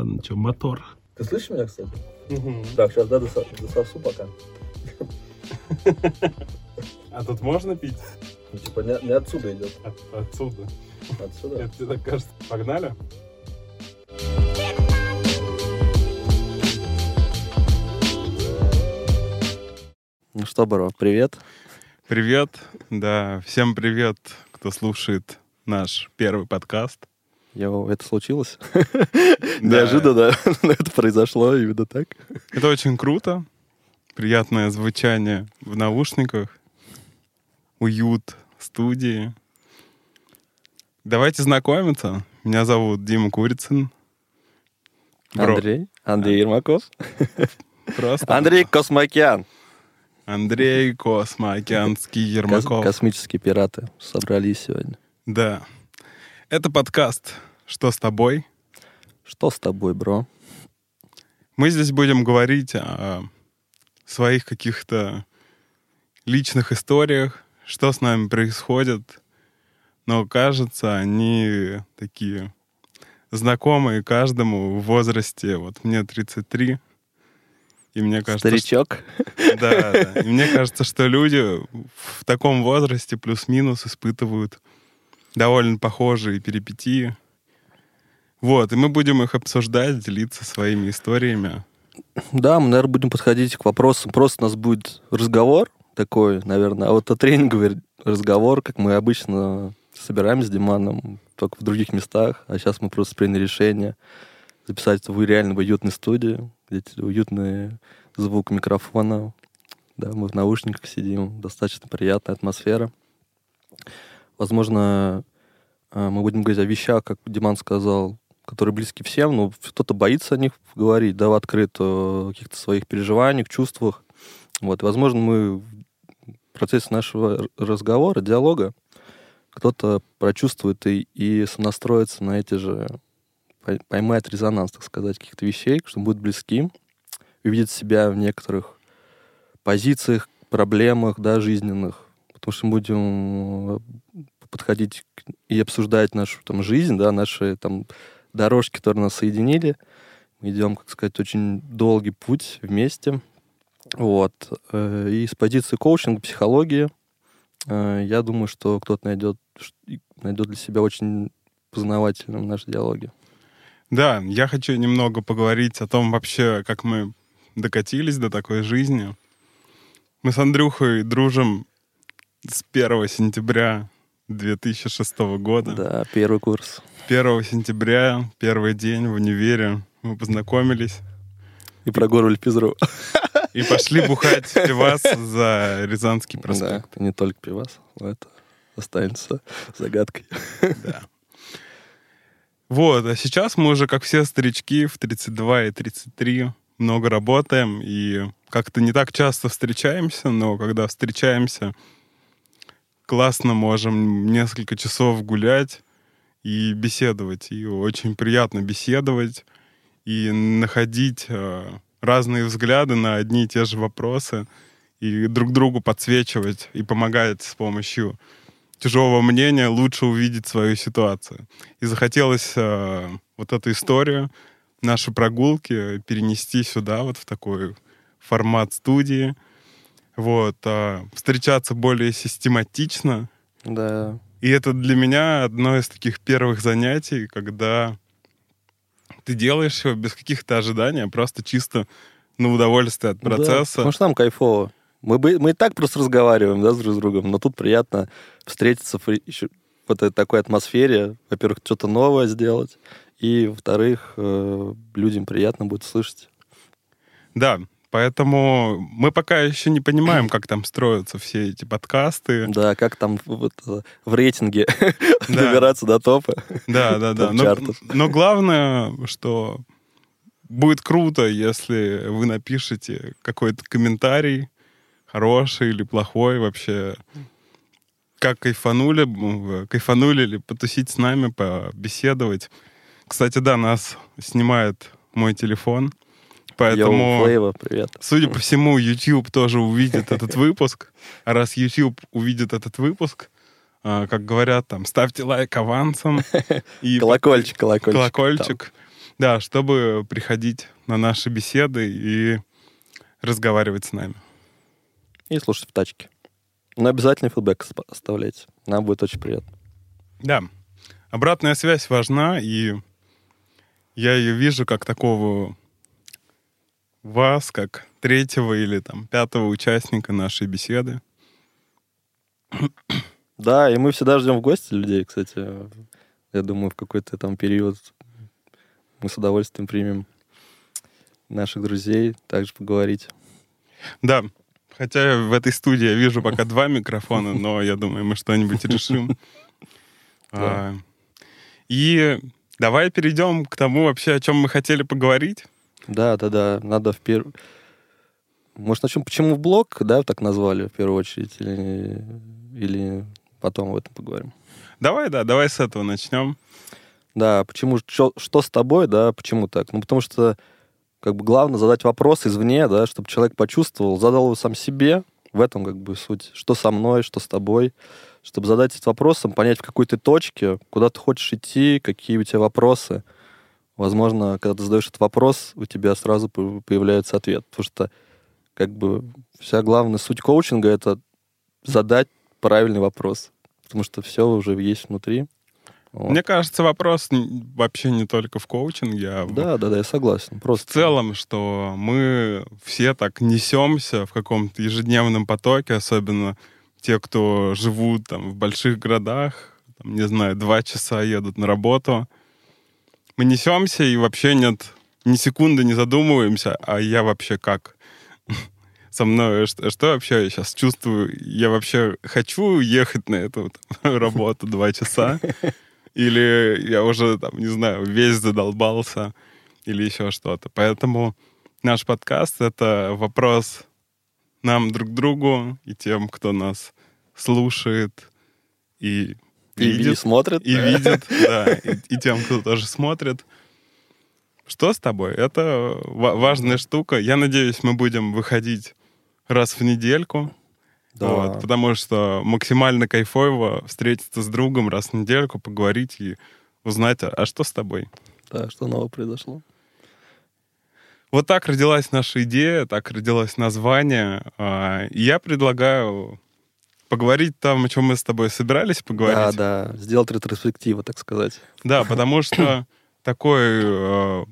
ладно, что, мотор. Ты слышишь меня, кстати? Так, сейчас, да, досо- дососу пока. А тут можно пить? Ну, типа, не, не отсюда идет. От- отсюда. Отсюда. Это тебе так кажется. Погнали? Ну что, Бро, привет. Привет. Да, всем привет, кто слушает наш первый подкаст. Yo, это случилось? Да. Неожиданно, но это произошло именно так. Это очень круто. Приятное звучание в наушниках. Уют студии. Давайте знакомиться. Меня зовут Дима Курицын. Bro, Андрей, Андрей Ермаков. Просто Андрей Космокян. Андрей Космоокеанский Кос- Ермаков. Космические пираты собрались сегодня. Да. Это подкаст «Что с тобой?». Что с тобой, бро? Мы здесь будем говорить о своих каких-то личных историях, что с нами происходит. Но кажется, они такие знакомые каждому в возрасте. Вот мне 33. И мне кажется, Старичок. что- да, да. И мне кажется, что люди в таком возрасте плюс-минус испытывают довольно похожие перипетии. Вот, и мы будем их обсуждать, делиться своими историями. Да, мы, наверное, будем подходить к вопросам. Просто у нас будет разговор такой, наверное. А вот о тренинговый разговор, как мы обычно собираемся с Диманом, только в других местах. А сейчас мы просто приняли решение записать это в реально в уютной студии, где уютный звук микрофона. Да, мы в наушниках сидим, достаточно приятная атмосфера. Возможно, э, мы будем говорить о вещах, как Диман сказал, которые близки всем, но кто-то боится о них говорить, да, в открыто, каких-то своих переживаниях, чувствах. Вот, возможно, мы в процессе нашего разговора, диалога, кто-то прочувствует и, и сонастроится на эти же, пой- поймает резонанс, так сказать, каких-то вещей, что будет близким, увидит себя в некоторых позициях, проблемах, да, жизненных. Потому что мы будем э, подходить и обсуждать нашу там жизнь, да, наши там дорожки, которые нас соединили. Мы идем, как сказать, очень долгий путь вместе. Вот. Э, И с позиции коучинга, психологии, э, я думаю, что кто-то найдет, найдет для себя очень познавательным наши диалоги. Да, я хочу немного поговорить о том вообще, как мы докатились до такой жизни. Мы с Андрюхой дружим с 1 сентября 2006 года. Да, первый курс. 1 сентября, первый день в универе, мы познакомились И прогорвали пизру. и пошли бухать пивас за Рязанский Да, проспект. это не только пивас, но это останется загадкой. Да. Вот, а сейчас мы уже, как все старички, в 32 и 33 много работаем, и как-то не так часто встречаемся, но когда встречаемся, классно можем несколько часов гулять и беседовать. И очень приятно беседовать и находить э, разные взгляды на одни и те же вопросы и друг другу подсвечивать и помогать с помощью чужого мнения лучше увидеть свою ситуацию. И захотелось э, вот эту историю, наши прогулки перенести сюда, вот в такой формат студии. Вот, э, встречаться более систематично. Да, И это для меня одно из таких первых занятий, когда ты делаешь его без каких-то ожиданий, а просто чисто на удовольствие от Да, процесса. потому что нам кайфово. Мы, бы, мы и так просто разговариваем да, с друг с другом, но тут приятно встретиться в еще в этой такой атмосфере. Во-первых, что-то новое сделать, и, во-вторых, э, людям приятно будет слышать. Да, поэтому мы пока еще не понимаем, как там строятся все эти подкасты. Да, как там вот, э, в рейтинге Да. добираться до топа. Да, да, да. Но, но главное, что будет круто, если вы напишете какой-то комментарий, хороший или плохой вообще. Как кайфанули, кайфанули ли потусить с нами, побеседовать. Кстати, да, нас снимает мой телефон, поэтому... Йоу, Флейва, привет. Судя по всему, YouTube тоже увидит этот выпуск. А раз YouTube увидит этот выпуск, а, как говорят там, ставьте лайк авансом. И Колокольчик, колокольчик. колокольчик. Да, чтобы приходить на наши беседы и разговаривать с нами. И слушать в тачке. Но обязательно фидбэк оставляйте. Нам будет очень приятно. Да, обратная связь важна, и я ее вижу как такого вас, как третьего или там пятого участника нашей беседы. Да, и мы всегда ждем в гости людей, кстати. Я думаю, в какой-то там период мы с удовольствием примем наших друзей, также поговорить. Да, хотя в этой студии я вижу пока два микрофона, но я думаю, мы что-нибудь решим. А, И давай перейдем к тому вообще, о чем мы хотели поговорить. Да, да, да. Надо в первую... Может, начнем, почему в блог, да, так назвали в первую очередь, или, или потом об этом поговорим. Давай, да, давай с этого начнем. Да, почему, что, что с тобой, да, почему так? Ну, потому что, как бы, главное задать вопрос извне, да, чтобы человек почувствовал, задал его сам себе, в этом, как бы, суть, что со мной, что с тобой, чтобы задать этот вопросом, понять, в какой ты точке, куда ты хочешь идти, какие у тебя вопросы. Возможно, когда ты задаешь этот вопрос, у тебя сразу по- появляется ответ, потому что, как бы, вся главная суть коучинга — это задать правильный вопрос, потому что все уже есть внутри. Вот. Мне кажется, вопрос вообще не только в коучинге, а в- Да, да, да, я согласен. в Просто целом, что мы все так несемся в каком-то ежедневном потоке, особенно те, кто живут там в больших городах, там, не знаю, два часа едут на работу. Мы несемся и вообще нет ни секунды не задумываемся, а я вообще как? Со мной что, что вообще я сейчас чувствую? Я вообще хочу ехать на эту там, работу два часа? Или я уже, там, не знаю, весь задолбался? Или еще что-то. Поэтому наш подкаст — это вопрос нам друг другу и тем, кто нас слушает и и, видит, смотрит. и видит, да, и, и тем, кто тоже смотрит. Что с тобой? Это ва- важная штука. Я надеюсь, мы будем выходить раз в недельку. Да. Вот, потому что максимально кайфово встретиться с другом раз в недельку, поговорить и узнать, а, а что с тобой? Да, что нового произошло. Вот так родилась наша идея, так родилось название. А, я предлагаю поговорить там, о чем мы с тобой собирались Да, поговорить. да, сделать ретроспективу, так сказать. Да, потому что такой э,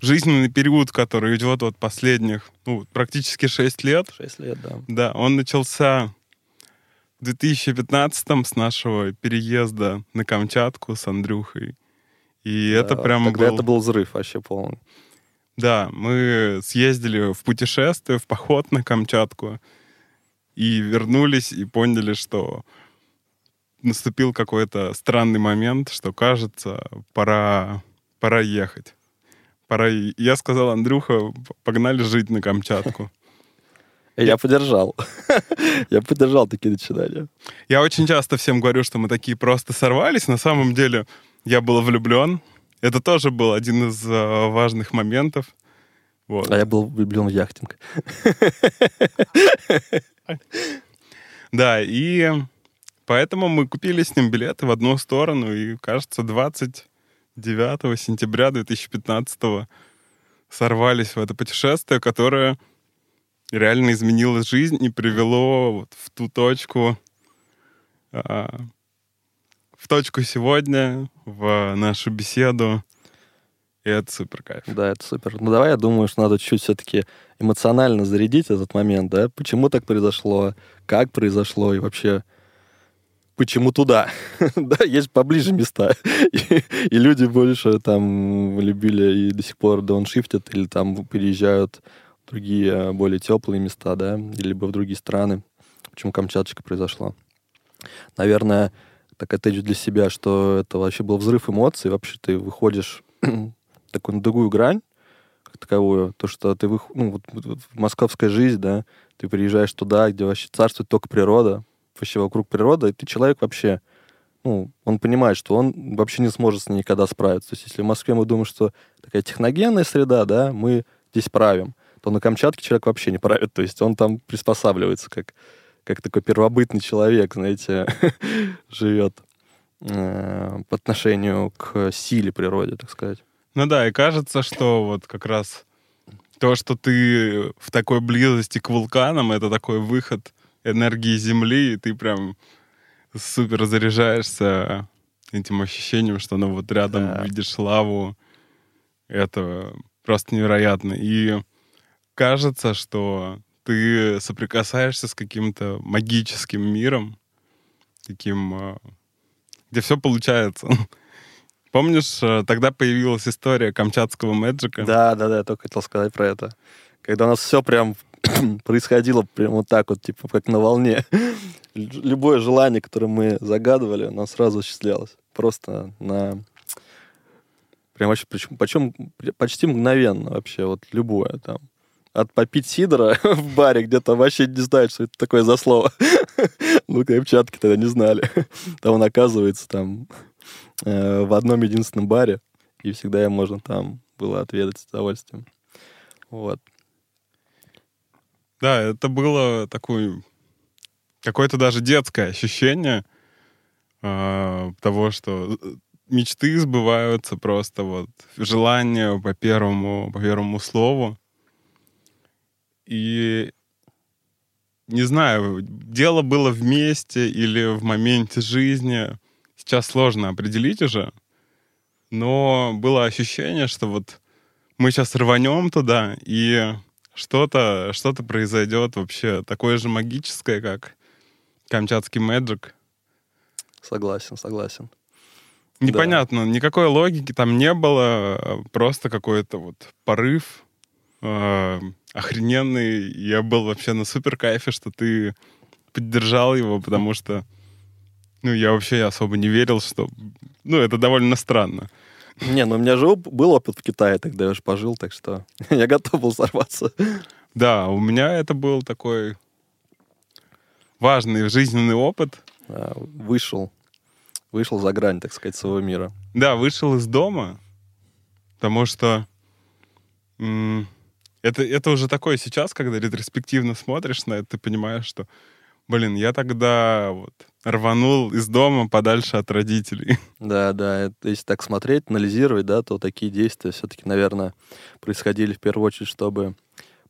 жизненный период, который идет вот последних, ну, практически 6 лет, Шесть лет, да. да, он начался в 2015 с нашего переезда на Камчатку с Андрюхой. И это Да, прям Тогда был... это был взрыв вообще полный. Да, мы съездили в путешествие, в поход на Камчатку и вернулись и поняли, что наступил какой-то странный момент, что кажется, пора, пора ехать. Пора... Я сказал, Андрюха, погнали жить на Камчатку. И Я поддержал. Я поддержал такие начинания. Я очень часто всем говорю, что мы такие просто сорвались. На самом деле я был влюблен. Это тоже был один из э, важных моментов. Вот. А я был влюблен в яхтинг. Да, и поэтому мы купили с ним билеты в одну сторону, и, кажется, 29 сентября 2015 сорвались в это путешествие, которое реально изменило жизнь и привело вот в ту точку, а, в точку сегодня, в нашу беседу. И это супер кайф. Да, это супер. Ну давай, я думаю, что надо чуть все-таки эмоционально зарядить этот момент, да? Почему так произошло, как произошло и вообще почему туда? да, есть поближе места. и, и люди больше там любили и до сих пор дауншифтят или там переезжают в другие э, более теплые места, да, либо в другие страны. Почему Камчаточка произошла? Наверное, так отвечу для себя, что это вообще был взрыв эмоций. Вообще ты выходишь такую на другую грань, как таковую, то, что ты вых... ну, вот, вот- московская жизнь, да, ты приезжаешь туда, где вообще царствует только природа, вообще вокруг природа, и ты человек вообще, ну, он понимает, что он вообще не сможет с ней никогда справиться. То есть если в Москве мы думаем, что такая техногенная среда, да, мы здесь правим, то на Камчатке человек вообще не правит. То есть он там приспосабливается, как, как такой первобытный человек, знаете, живет э, по отношению к силе природы, так сказать. Ну да, и кажется, что вот как раз то, что ты в такой близости к вулканам, это такой выход энергии Земли, и ты прям супер заряжаешься этим ощущением, что ну вот рядом Да. видишь лаву. Это просто невероятно. И кажется, что ты соприкасаешься с каким-то магическим миром, таким, э, где все получается. Помнишь, э, тогда появилась история камчатского мэджика? Да, да, да, я только хотел сказать про это. Когда у нас все прям происходило прям вот так вот, типа, как на волне. Лю- Любое желание, которое мы загадывали, нам сразу осуществлялось. Просто на... Прям вообще, причем, почем почти мгновенно вообще, вот любое там. От попить сидора в баре, где там вообще не знают, что это такое за слово. Ну, камчатки тогда не знали. Там он оказывается там э, в одном единственном баре, и всегда можно там было отведать с удовольствием. Вот. Да, это было такое какое-то даже детское ощущение э, того, что э, мечты сбываются просто вот желания по первому по первому слову. И не знаю, дело было вместе или в моменте жизни. Сейчас сложно определить уже, но было ощущение, что вот мы сейчас рванем туда, и что-то что произойдет вообще такое же магическое, как Камчатский Мэджик. Согласен, согласен. Непонятно, никакой логики там не было, просто какой-то вот порыв э, охрененный. Я был вообще на супер кайфе, что ты поддержал его, потому что ну, я вообще особо не верил, что... Ну, это довольно странно. Не, ну у меня же оп- был опыт в Китае, тогда я уже пожил, так что я готов был сорваться. Да, у меня это был такой важный жизненный опыт. А, Вышел, вышел за грань, так сказать, своего мира. Да, вышел из дома, потому что м, это, это уже такое сейчас, когда ретроспективно смотришь на это, ты понимаешь, что, блин, я тогда вот рванул из дома подальше от родителей. Да, да, если так смотреть, анализировать, да, то такие действия все-таки, наверное, происходили в первую очередь, чтобы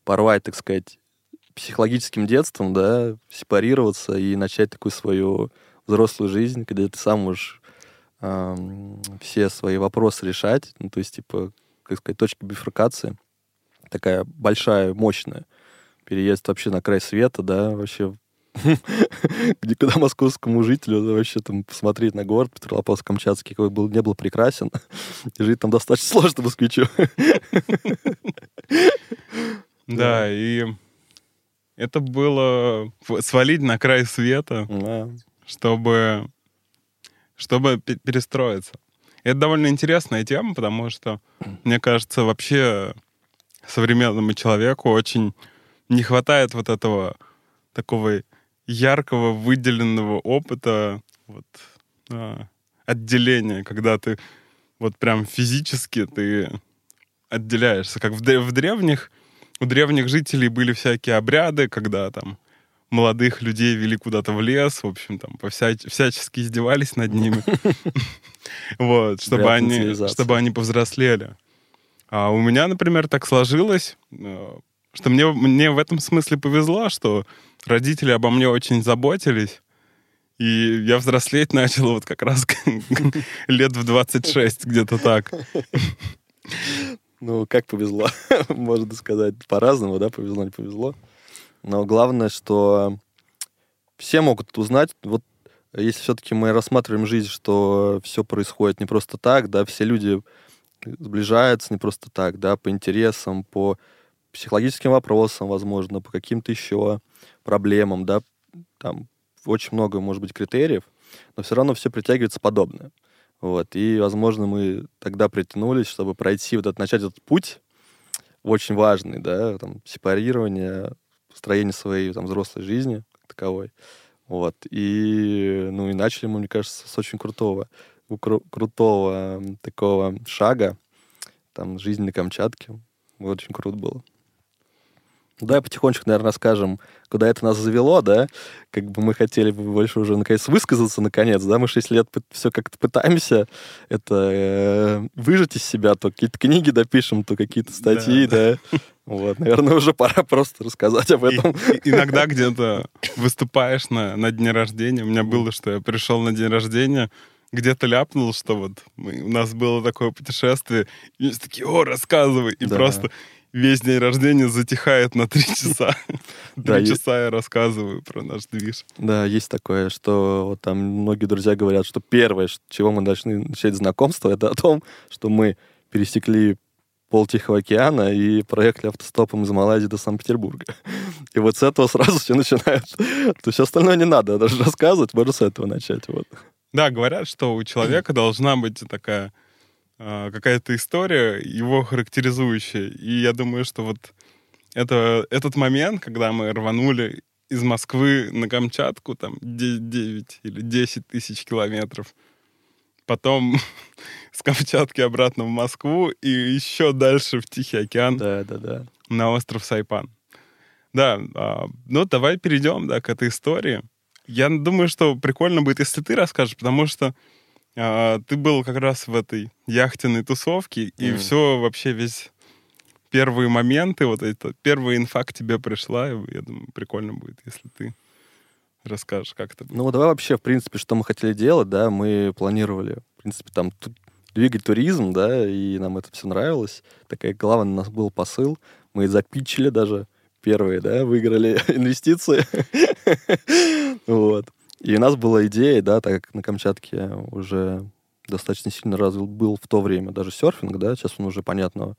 порвать, так сказать, психологическим детством, да, сепарироваться и начать такую свою взрослую жизнь, когда ты сам можешь ам, все свои вопросы решать, ну, то есть, типа, как сказать, точка бифуркации, такая большая, мощная. Переезд вообще на край света, да, вообще где куда московскому жителю вообще там посмотреть на город Петропавловск-Камчатский, какой был, не был прекрасен. И жить там достаточно сложно москвичу. Да, и это было свалить на край света, Да. чтобы, чтобы пе- перестроиться. Это довольно интересная тема, потому что, мне кажется, вообще современному человеку очень не хватает вот этого такого яркого, выделенного опыта вот, а, отделения, когда ты вот прям физически ты отделяешься. Как в, в древних, у древних жителей были всякие обряды, когда там молодых людей вели куда-то в лес, в общем, там повсяч- всячески издевались над ними. Вот, чтобы они, чтобы они повзрослели. А у меня, например, так сложилось, э, что мне, мне в этом смысле повезло, что родители обо мне очень заботились, и я взрослеть начал вот как раз лет в 26, где-то так. Ну, как повезло, можно сказать, по-разному, да, повезло, не повезло. Но главное, что все могут узнать, вот если все-таки мы рассматриваем жизнь, что все происходит не просто так, да, все люди сближаются не просто так, да, по интересам, по психологическим вопросам, возможно, по каким-то еще проблемам, да, там очень много, может быть, критериев, но все равно все притягивается подобное. Вот, и, возможно, мы тогда притянулись, чтобы пройти вот этот, начать этот путь, очень важный, да, там, сепарирование, построение своей там, взрослой жизни как таковой. Вот, и, ну, и начали мы, мне кажется, с очень крутого, кру- крутого такого шага, там, жизнь на Камчатке. Очень круто было. Давай потихонечку, наверное, расскажем, куда это нас завело, да? Как бы мы хотели бы больше уже, наконец, высказаться, наконец, да? Мы 6 лет все как-то пытаемся это э, выжать из себя, то какие-то книги допишем, то какие-то статьи, да. да. Вот, наверное, уже пора просто рассказать об этом. И, иногда где-то выступаешь на, на дне рождения. У меня было, что я пришел на день рождения, где-то ляпнул, что вот мы, у нас было такое путешествие, и все такие, о, рассказывай, и да. просто весь день рождения затихает на три часа. Три часа я рассказываю про наш движ. Да, есть такое, что там многие друзья говорят, что первое, чего мы должны начать знакомство, это о том, что мы пересекли пол Тихого океана и проехали автостопом из Малайзии до Санкт-Петербурга. И вот с этого сразу все начинают. То есть остальное не надо даже рассказывать, можно с этого начать. Вот. Да, говорят, что у человека должна быть такая какая-то история, его характеризующая. И я думаю, что вот это, этот момент, когда мы рванули из Москвы на Камчатку, там 9 или 10 тысяч километров, потом с Камчатки обратно в Москву и еще дальше в Тихий океан да, да, да. на остров Сайпан. Да, а, ну давай перейдем да, к этой истории. Я думаю, что прикольно будет, если ты расскажешь, потому что а, ты был как раз в этой яхтенной тусовке, и mm. все вообще весь первые моменты, вот это, первая инфа к тебе пришла, и я думаю, прикольно будет, если ты расскажешь, как это было. Ну, давай вообще, в принципе, что мы хотели делать, да, мы планировали, в принципе, там, двигать туризм, да, и нам это все нравилось. Такая главный у нас был посыл. Мы запичили даже первые, да, выиграли инвестиции. Вот. И у нас была идея, да, так как на Камчатке уже достаточно сильно развил был в то время даже серфинг, да, сейчас он уже, понятно,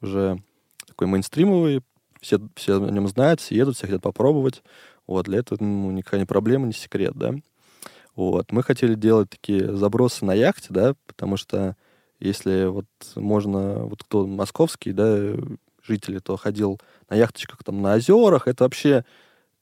уже такой мейнстримовый, все, все о нем знают, все едут, все хотят попробовать. Вот, для этого ну, никакая не проблема, не секрет, да. Вот, мы хотели делать такие забросы на яхте, да, потому что если вот можно, вот кто московский, да, жители, то ходил на яхточках там на озерах, это вообще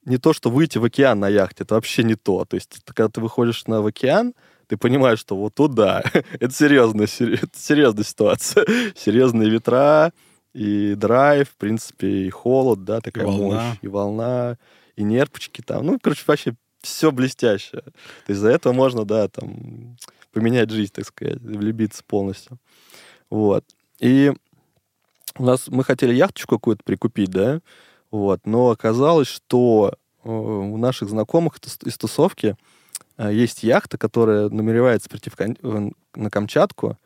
не то, что выйти в океан на яхте, это вообще не то. То есть, когда ты выходишь на в океан, ты понимаешь, что вот туда, это серьезная, это серьезная ситуация. Серьезные ветра, и драйв, в принципе, и холод, да, такая и волна. мощь, и волна, и нерпочки там. Ну, короче, вообще все блестящее. То есть за это можно, да, там, поменять жизнь, так сказать, влюбиться полностью. Вот. И у нас мы хотели яхточку какую-то прикупить, да, вот. Но оказалось, что э, у наших знакомых из тусовки э, есть яхта, которая намеревается прийти в, на Камчатку,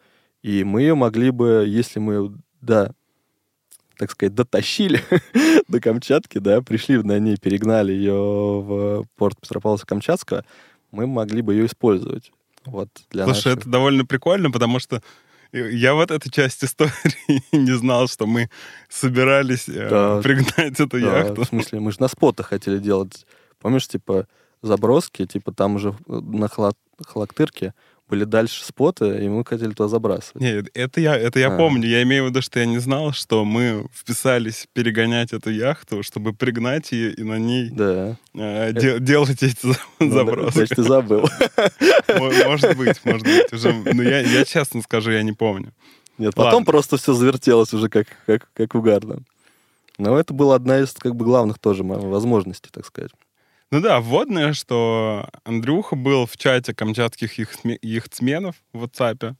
и мы ее могли бы, если мы, да, так сказать, дотащили до Камчатки, да, пришли на ней, перегнали ее в порт Петропавловска-Камчатского, мы могли бы ее использовать. Вот, для Слушай, наших... это довольно прикольно, потому что я вот эту часть истории не знал, что мы собирались э, да. пригнать эту да, яхту. В смысле, мы же на спотах хотели делать. Помнишь, типа, заброски, типа там уже на Халактырке были дальше споты, и мы хотели туда забрасывать. Нет, это я, это я а. помню. Я имею в виду, что я не знал, что мы вписались перегонять эту яхту, чтобы пригнать ее и на ней да. э, де, делать эти ну, забросы. Значит, ты забыл. Может быть, может быть. Уже, ну, я, я честно скажу, я не помню. Нет, потом Ладно. просто все завертелось уже как, как, как угарно. Но это была одна из как бы главных тоже возможностей, так сказать. Ну да, вводное, что Андрюха был в чате камчатских яхтсменов в WhatsApp.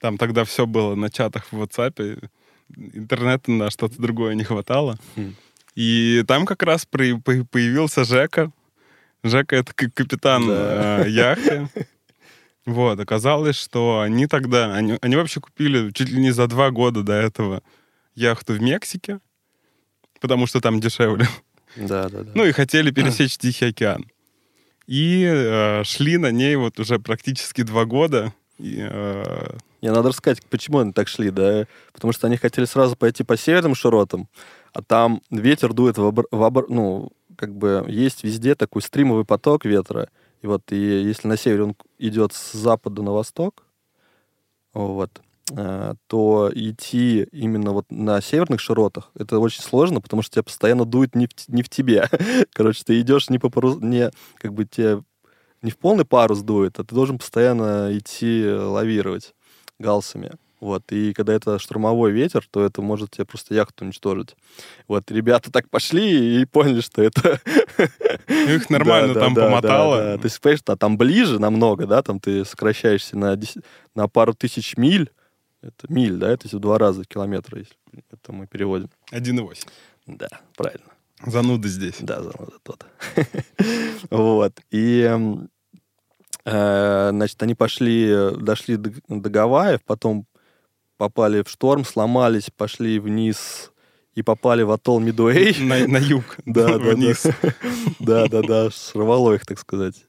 Там тогда все было на чатах в WhatsApp. Интернета на что-то другое не хватало. Хм. И там как раз при, появился Жека. Жека — это капитан да. э, яхты. Вот, оказалось, что они тогда... Они, они вообще купили чуть ли не за два года до этого яхту в Мексике, потому что там дешевле. Да, да, да. Ну и хотели пересечь Тихий океан. И э, шли на ней вот уже практически два года. И, э... Не, надо рассказать, почему они так шли, да? Потому что они хотели сразу пойти по северным широтам, а там ветер дует в, обр... в обр... ну, как бы есть везде такой стримовый поток ветра. И вот и если на севере он идет с запада на восток, вот, то идти именно вот на северных широтах это очень сложно, потому что тебя постоянно дует не в, не в тебе. Короче, ты идешь не по парус, не как бы тебе не в полный парус дует, а ты должен постоянно идти лавировать галсами. Вот, и когда это штурмовой ветер, то это может тебе просто яхту уничтожить. Вот, ребята так пошли и поняли, что это... Их нормально Да, там да, помотало. да, да. То есть, понимаешь, там ближе намного, да, там ты сокращаешься на, на пару тысяч миль. Это миль, да, это в два раза километра, если это мы переводим. 1,8. Да, правильно. Зануда здесь. Да, за- вот тот. Вот. И, эм, э, значит, они пошли, дошли до, Гавайев, потом попали в шторм, сломались, пошли вниз и попали в атолл Мидуэй. На, на юг. Да, да, вниз. да. Да, да, да, сорвало их, так сказать.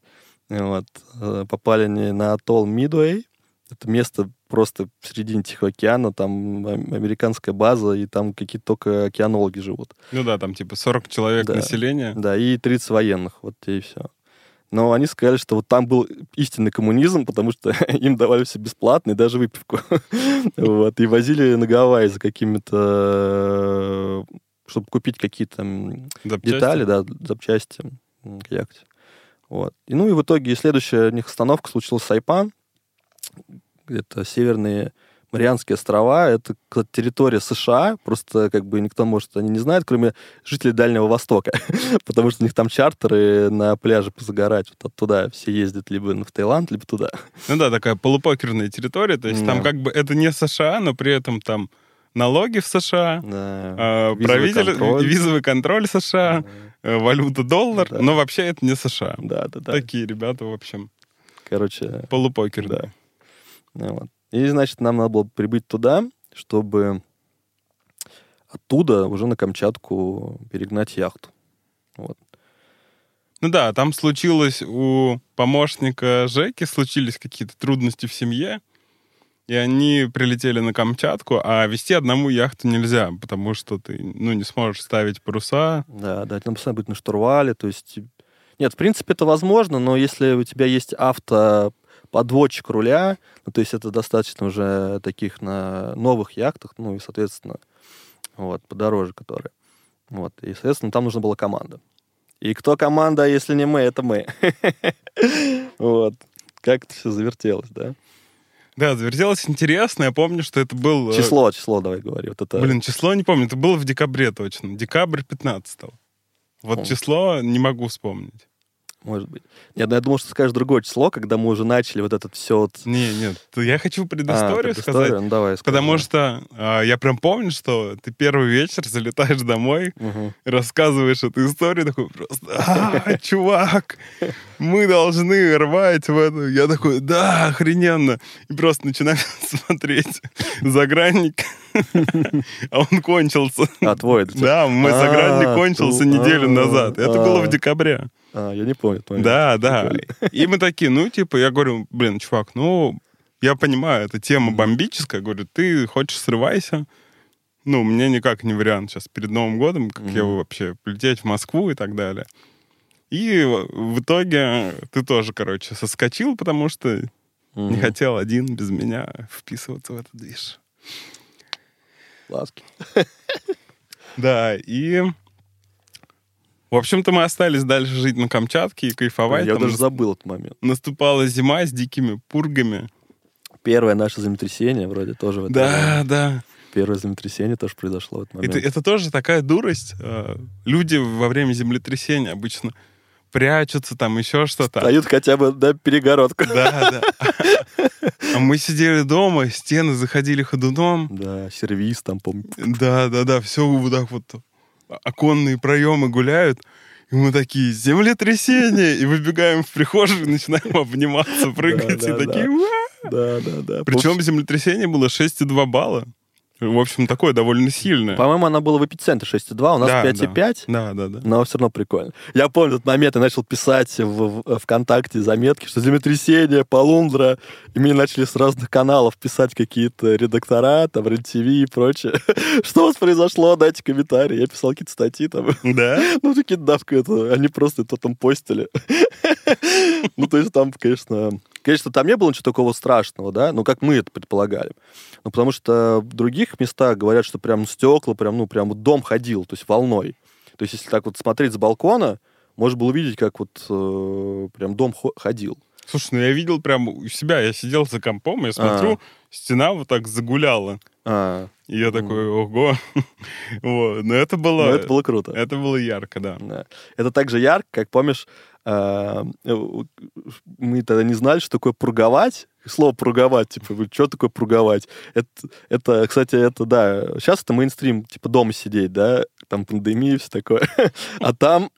Вот. Э, Попали они на атолл Мидуэй. Это место просто в середине Тихого океана, там ам- американская база, и там какие-то только океанологи живут. Ну да, там типа 40 человек Да. населения. Да, и 30 военных, вот и все. Но они сказали, что вот там был истинный коммунизм, потому что им давали все бесплатно и даже выпивку. Вот, и возили на Гавайи за какими-то... чтобы купить какие-то детали, да, запчасти к яхте. Вот. И, ну и в итоге следующая у них остановка случилась Сайпан, где-то северные Марианские острова. Это территория США, просто как бы никто, может, они не знают, кроме жителей Дальнего Востока, потому что у них там чартеры на пляже позагорать, вот оттуда все ездят либо в Таиланд, либо туда. Ну да, такая полупокерная территория. То есть там как бы это не США, но при этом там налоги в США, Да. а, Визовый правитель, контроль. визовый контроль США, э, валюта доллар, Да. но вообще это не США. Да, да, да. Такие ребята, в общем, Короче, полупокерные. Ну вот. И, значит, нам надо было прибыть туда, чтобы оттуда уже на Камчатку перегнать яхту. Вот. Ну да, там случилось у помощника Жеки, случились какие-то трудности в семье, и они прилетели на Камчатку, а вести одному яхту нельзя, потому что ты, ну, не сможешь ставить паруса. Да, да, там постоянно быть на штурвале, то есть... Нет, в принципе, это возможно, но если у тебя есть автоподводчик руля, ну, то есть это достаточно уже таких на новых яхтах, ну, и, соответственно, вот, подороже которые. Вот, и, соответственно, там нужна была команда. И кто команда, если не мы, это мы. Вот. Как это все завертелось, да? Да, завертелось интересно. Я помню, что это был... э, Число, число, давай говори. Вот это... Блин, число не помню. Это было в декабре точно. Декабрь 15 Вот О. число не могу вспомнить. Может быть. Нет, ну я думал, что скажешь другое число, когда мы уже начали вот этот все вот... Не, нет. Я хочу А, предысторию предысторию? сказать. Ну, давай, скажи. Потому что а, я прям помню, что ты первый вечер залетаешь домой, Мгм. рассказываешь эту историю, такой просто, а, чувак, мы должны рвать в эту. Я такой, да, охрененно. И просто начинаю смотреть «Загранник», а он кончился. А, твой. Да, мой А, «Загранник» кончился ту- неделю а, назад. Это было в а. декабре. А, я не помню. момент. Да, да. И мы такие, ну, типа, я говорю, блин, чувак, ну, я понимаю, эта тема бомбическая. Говорю, ты хочешь срывайся. Ну, мне никак не вариант сейчас перед Новым годом, как я Мгм. вообще полететь в Москву и так далее. И в итоге ты тоже, короче, соскочил, потому что не Мгм. хотел один без меня вписываться в этот движ. Ласки. Да, и... В общем-то, мы остались дальше жить на Камчатке и кайфовать. Я Там даже забыл этот момент. Наступала зима с дикими пургами. Первое наше землетрясение вроде тоже в это Да, время. да. Первое землетрясение тоже произошло в этот момент. Это, это тоже такая дурость. Э, Люди во время землетрясения обычно прячутся, там еще что-то. Дают хотя бы на перегородку. Да, да. А мы сидели дома, стены заходили ходуном. Да, сервис там, помню. Да, да, да, все вот так вот оконные проемы гуляют. И мы такие, землетрясение! И выбегаем в прихожую, начинаем обниматься, прыгать. и такие! Да, да, да. Причем землетрясение было 6,2 балла. В общем, такое довольно сильное. По-моему, она была в эпицентре 6,2, у нас Да, 5,5. Да, да, да. Но все равно прикольно. Я помню этот момент, я начал писать в, в- ВКонтакте заметки, что землетрясение, полундра, и мне начали с разных каналов писать какие-то редактора, там, РЕН-ТВ и прочее. Что у вас произошло? Дайте комментарии. Я писал какие-то статьи там. Да? Ну, такие давка это, они просто это там постили. Ну, то есть там, конечно... Конечно, там не было ничего такого страшного, да, ну, как мы это предполагали. Ну, потому что в других местах говорят, что прям стекла, прям, ну, прям дом ходил, то есть волной. То есть если так вот смотреть с балкона, можно было увидеть, как вот э, прям дом хо- ходил. Слушай, ну я видел прям у себя, я сидел за компом, я смотрю, А. стена вот так загуляла. А, И я такой, ого. вот. Но это было... ну, это было круто. Это было ярко, да. Да. Это так же ярко, как, помнишь, мы тогда не знали, что такое пруговать. Слово пруговать, типа, что такое пруговать? Это, это, кстати, это, да, сейчас это мейнстрим, типа, дома сидеть, да, там пандемия, все такое. А там,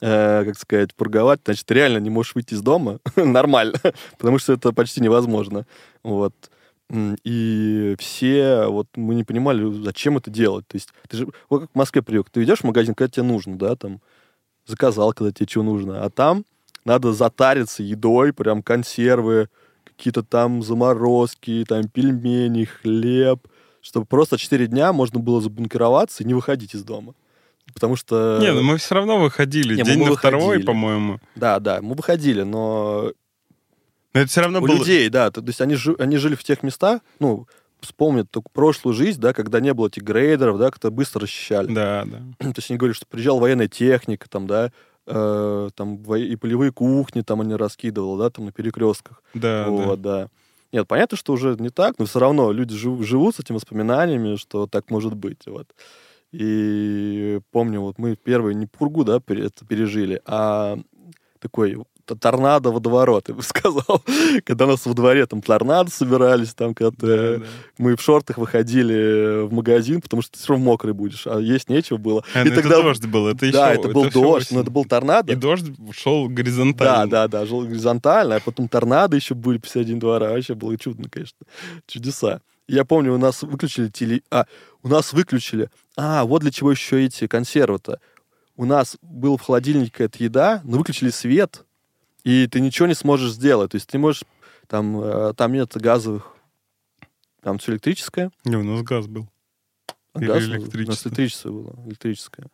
э, как сказать, пруговать, значит, реально не можешь выйти из дома нормально, потому что это почти невозможно. Вот. И все, вот мы не понимали, зачем это делать. То есть, ты же, вот как в Москве привык, ты идешь в магазин, когда тебе нужно, да, там, заказал, когда тебе что нужно, а там надо затариться едой, прям консервы, какие-то там заморозки, там пельмени, хлеб, чтобы просто 4 дня можно было забункироваться и не выходить из дома. Потому что... Не, ну мы все равно выходили. Не, День на второй, выходили. по-моему. Да, да, мы выходили, но Но это все равно у было... людей, да, то, то есть они, жи- они жили в тех местах, ну, вспомнят только прошлую жизнь, да, когда не было этих грейдеров, да, как-то быстро расчищали. Да, да. То есть они говорили, что приезжала военная техника, там, да, э, там и полевые кухни там они раскидывали, да, там на перекрестках. Да, вот, да. Нет, понятно, что уже не так, но все равно люди жив- живут с этими воспоминаниями, что так может быть, вот. И помню, вот мы первый не пургу, да, это пережили, а такой торнадо водоворот, я бы сказал. Когда у нас во дворе там торнадо собирались, там, когда да, да. мы в шортах выходили в магазин, потому что ты все равно мокрый будешь, а есть нечего было. А, и ну тогда это дождь был, это еще... да, это был всё дождь, но осень. это был торнадо. И дождь шел Да, горизонтально. да, да, жил горизонтально, а потом торнадо еще были посередине двора. Вообще было чудно, конечно. Чудеса. Я помню, у нас выключили теле... А, у нас выключили... А, вот для чего еще эти консервы-то. У нас был в холодильнике какая-то еда, но выключили свет, и ты ничего не сможешь сделать. То есть ты можешь... Там, э, там нет газовых... Там все электрическое. Не, у нас газ был. А Или газовое? У нас электричество. электричество было. Электрическое.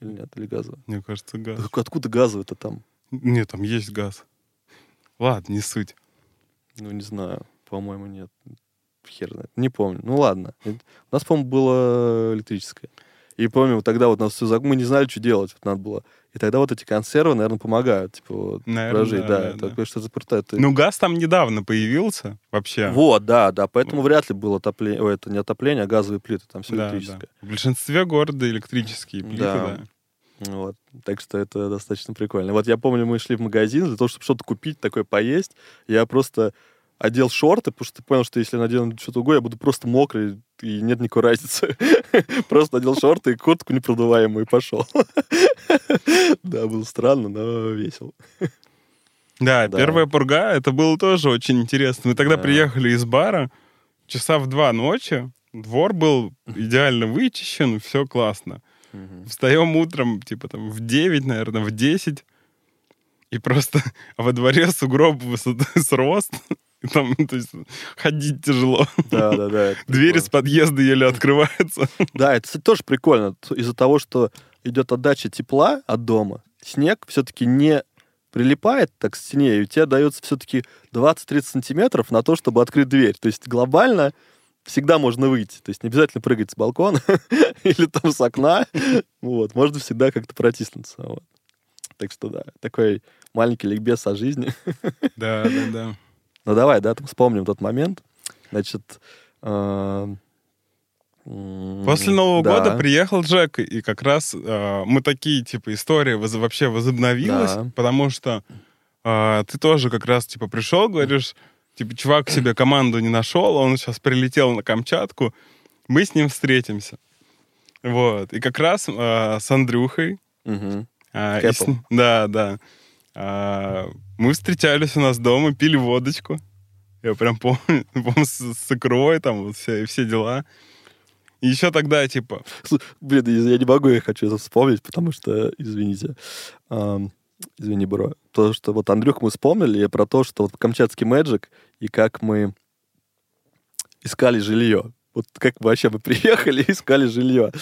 Или нет, или газовое. Мне кажется, газ. Так Откуда газовое-то там? Нет, там есть газ. Ладно, не суть. Ну, не знаю. По-моему, нет. Хер знает. Не помню. Ну, ладно. Это- У нас, по-моему, было электрическое. И помню, вот тогда вот нас все заг... Мы не знали, что делать. Вот надо было. И тогда вот эти консервы, наверное, помогают. Типа, вот, Наверно, прожить. да, Да, да, это, да. конечно, заперто. Это... Ну, газ там недавно появился вообще. Вот, да, да. Поэтому вряд ли было отопление. Ой, это не отопление, а газовые плиты. Там все Да, электрическое. да. В большинстве города электрические плиты, Да. да. Вот. Так что это достаточно прикольно. Вот я помню, мы шли в магазин для того, чтобы что-то купить, такое поесть. Я просто одел шорты, потому что понял, что если я надену что-то другое, я буду просто мокрый, и нет никакой разницы. Просто надел шорты и куртку непродуваемую и пошел. Да, было странно, но весело. Да, Да. первая пурга, это было тоже очень интересно. Мы тогда Да. приехали из бара, часа в два ночи, двор был идеально вычищен, все классно. Встаем утром, типа там в 9, наверное, в 10, и просто во дворе сугроб высоты с рост. Там, то есть, ходить тяжело. Да, да, да. Двери с подъезда еле открываются. Да, это, кстати, тоже прикольно. Из-за того, что идет отдача тепла от дома, снег все-таки не прилипает так к стене, и у тебя дается все-таки 20-30 сантиметров на то, чтобы открыть дверь. То есть глобально всегда можно выйти. То есть не обязательно прыгать с балкона или там с окна. Вот, можно всегда как-то протиснуться. Вот. Так что да, такой маленький ликбез о жизни. Да, да, да. Ну давай, да, там вспомним тот момент. Значит, э, После Нового да, года приехал Джек, и как раз э, мы такие, типа, история воз- вообще возобновилась, Да. потому что э, ты тоже как раз, типа, пришел, говоришь, типа, чувак себе команду не нашел, он сейчас прилетел на Камчатку, мы с ним встретимся. Вот. И как раз э, с Андрюхой, и Кэпом. с- да, да. А, мы встречались у нас дома, пили водочку. Я прям помню, помню с, икрой, там вот все, все дела. И еще тогда, типа, Блин, я не могу, я хочу это вспомнить, потому что, извините, ам, извини, бро, то, что вот Андрюх мы вспомнили про то, что вот Камчатский Мэджик и как мы искали жилье. Вот как вообще мы приехали и искали жилье.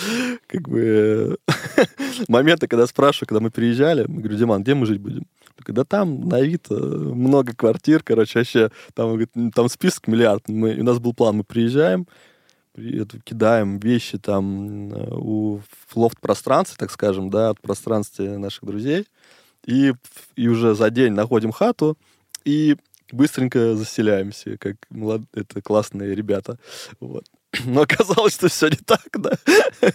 Как бы моменты, когда спрашиваю, когда мы приезжали, мы говорю, Диман, где мы жить будем? Когда там на Авито много квартир, короче, вообще там, говорит, «М, там список миллиард. Мы, у нас был план, мы приезжаем, кидаем вещи там э, у в лофт-пространстве, так скажем, да, от пространства наших друзей, и, и уже за день находим хату, и быстренько заселяемся, как молод... это классные ребята. Вот. Но оказалось, что все не так, да.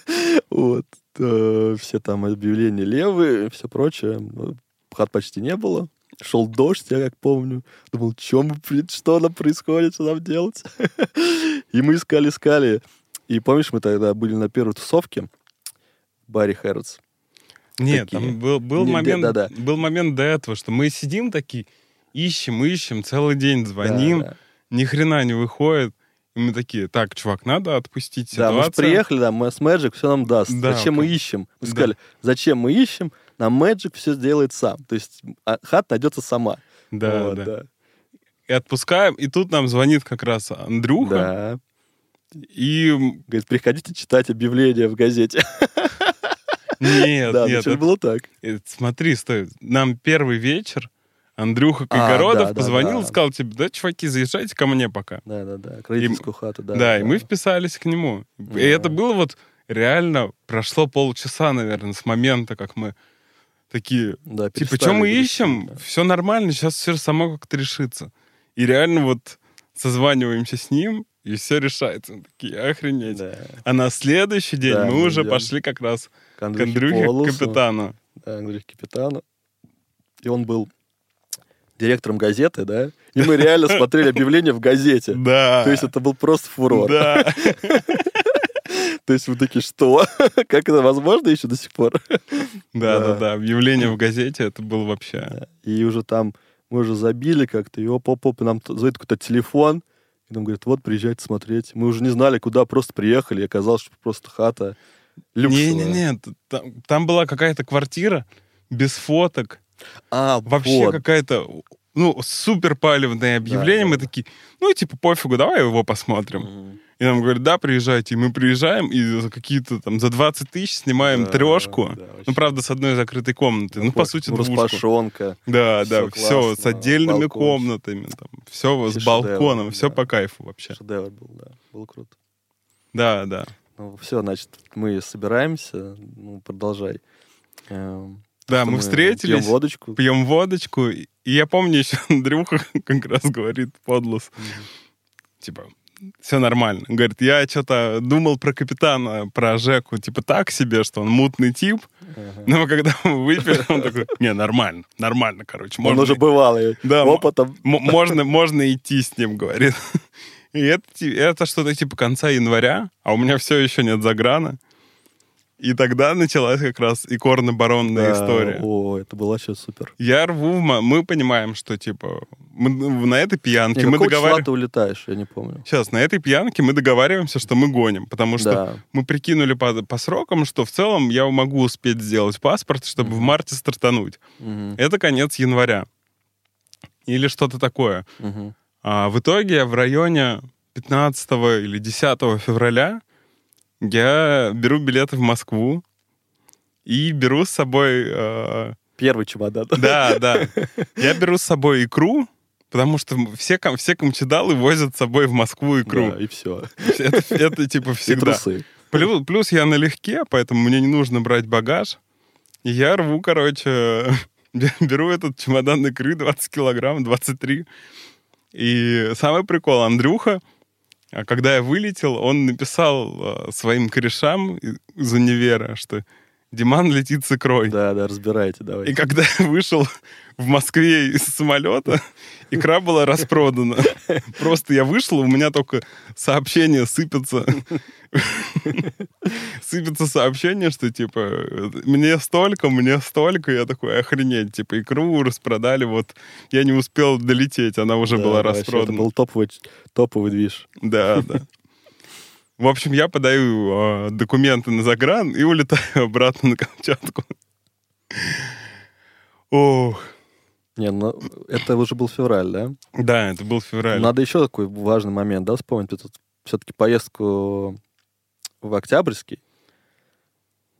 Вот. Э, Все там объявления левые, все прочее. Хат почти не было. Шел дождь, я как помню. Думал, чем, что нам происходит, что нам делать? И мы искали, искали. И помнишь, мы тогда были на первой тусовке в баре Хэротс. Нет, Такие. там был, был Не, момент, да-да. был момент до этого, что мы сидим такие, ищем, ищем, целый день звоним, Да, да. ни хрена не выходит. И мы такие, так, чувак, надо отпустить Да, мы же ситуацию. приехали, да, Mass Magic все нам даст. Да, зачем мы ищем? Мы Да. сказали, зачем мы ищем? Нам Magic все сделает сам. То есть а, хат найдется сама. Да, Вот, да. И отпускаем, и тут нам звонит как раз Андрюха, Да. и Говорит, приходите читать объявления в газете. нет, да, нет, это- было так. это- смотри, стой, нам первый вечер Андрюха А, Кайгородов да, да, позвонил, да. сказал, типа, да, чуваки, заезжайте ко мне пока. Да, да, да. К родительскую хату, да. Да, и мы вписались к нему. И Да. это было вот реально, прошло полчаса, наверное, с момента, как мы такие, Да, типа, что мы ищем? да. Все нормально, сейчас все само как-то решится. И реально вот созваниваемся с ним, и все решается. Мы такие, охренеть. Да. А на следующий день Да, мы мы уже идем пошли как раз К к Андрюхе Андрюхе, Полосу, капитану. Да, Андрюхе Капитану. И он был директором газеты, да? И мы реально смотрели объявление в газете. Да. То есть это был просто фурор. Да. То есть вы такие, что? Как это возможно еще до сих пор? Да, да, Да. Объявление в газете, это было вообще... И уже там, мы уже забили как-то, и оп-оп-оп, нам звонит какой-то телефон, и нам говорят, вот, приезжайте смотреть. Мы уже не знали, куда, просто приехали, и оказалось, что просто хата люксовая. Не-не-не, там, там была какая-то квартира без фоток. А, Вообще вот. какая-то, ну, супер палевное объявление. да, Мы да. такие, ну, типа, пофигу, давай его посмотрим. Мгм. И нам говорят, да, приезжайте. И мы приезжаем, и за какие-то там, за 20 тысяч снимаем Да, трешку. да, вообще. ну, правда, с одной закрытой комнаты. Ну, по Вот, сути, ну, двушку. Распашонка. Да, Всё да, все с классно, отдельными балкончик. комнатами, там, все Вообще с балконом, шедевр, все да. по кайфу вообще. Шедевр был, да. Было круто. Да, да. Ну, все, значит, мы собираемся. Ну, продолжай. Эм, Да, что мы встретились. Пьем водочку. пьем водочку, и я помню еще Андрюха как раз говорит подлос, Мгм. типа, все нормально. Говорит, я что-то думал про капитана, про Жеку, типа, так себе, что он мутный тип, но когда мы выпили, он такой, не, нормально, нормально, короче. Он можно- уже бывалый. Да, опытом. можно, можно идти с ним, говорит. И это, это что-то типа конца января, а у меня все еще нет заграна. И тогда началась как раз икорно-баронная Да, история. О, это было вообще супер. Я рву в ма- Мы понимаем, что, типа, мы на этой пьянке Не, мы договариваемся... ты улетаешь, я не помню. Сейчас, на этой пьянке мы договариваемся, что мы гоним, потому что Да. мы прикинули по, по срокам, что в целом я могу успеть сделать паспорт, чтобы в Мгм. марте стартануть. Мгм. Это конец января. Или что-то такое. Мгм. А в итоге в районе 15 или 10 февраля я беру билеты в Москву и беру с собой... э, Первый чемодан. да, да. Я беру с собой икру, потому что все, все камчедалы возят с собой в Москву икру. Да, и все. Это, это типа И всегда. трусы. Плюс, плюс я налегке, поэтому мне не нужно брать багаж. И я рву, короче, беру этот чемодан икры 20 килограмм, 23. И самый прикол, Андрюха, а когда я вылетел, он написал э, своим корешам из универа, что Диман летит с икрой. Да, да, разбирайте, давай. И когда вышел в Москве из самолета, икра была распродана. Просто я вышел, у меня только сообщение сыпется. Сыпется сообщение, что типа мне столько, мне столько. Я такой, охренеть, типа икру распродали, вот я не успел долететь, она уже Да, была вообще, Это распродана. был топовый, топовый движ. Да, да. В общем, я подаю э, документы на загран и улетаю обратно на Камчатку. Ох, Не, ну это уже был февраль, да? да, это был февраль. Надо еще такой важный момент, да, вспомнить. Это все-таки поездку в Октябрьский.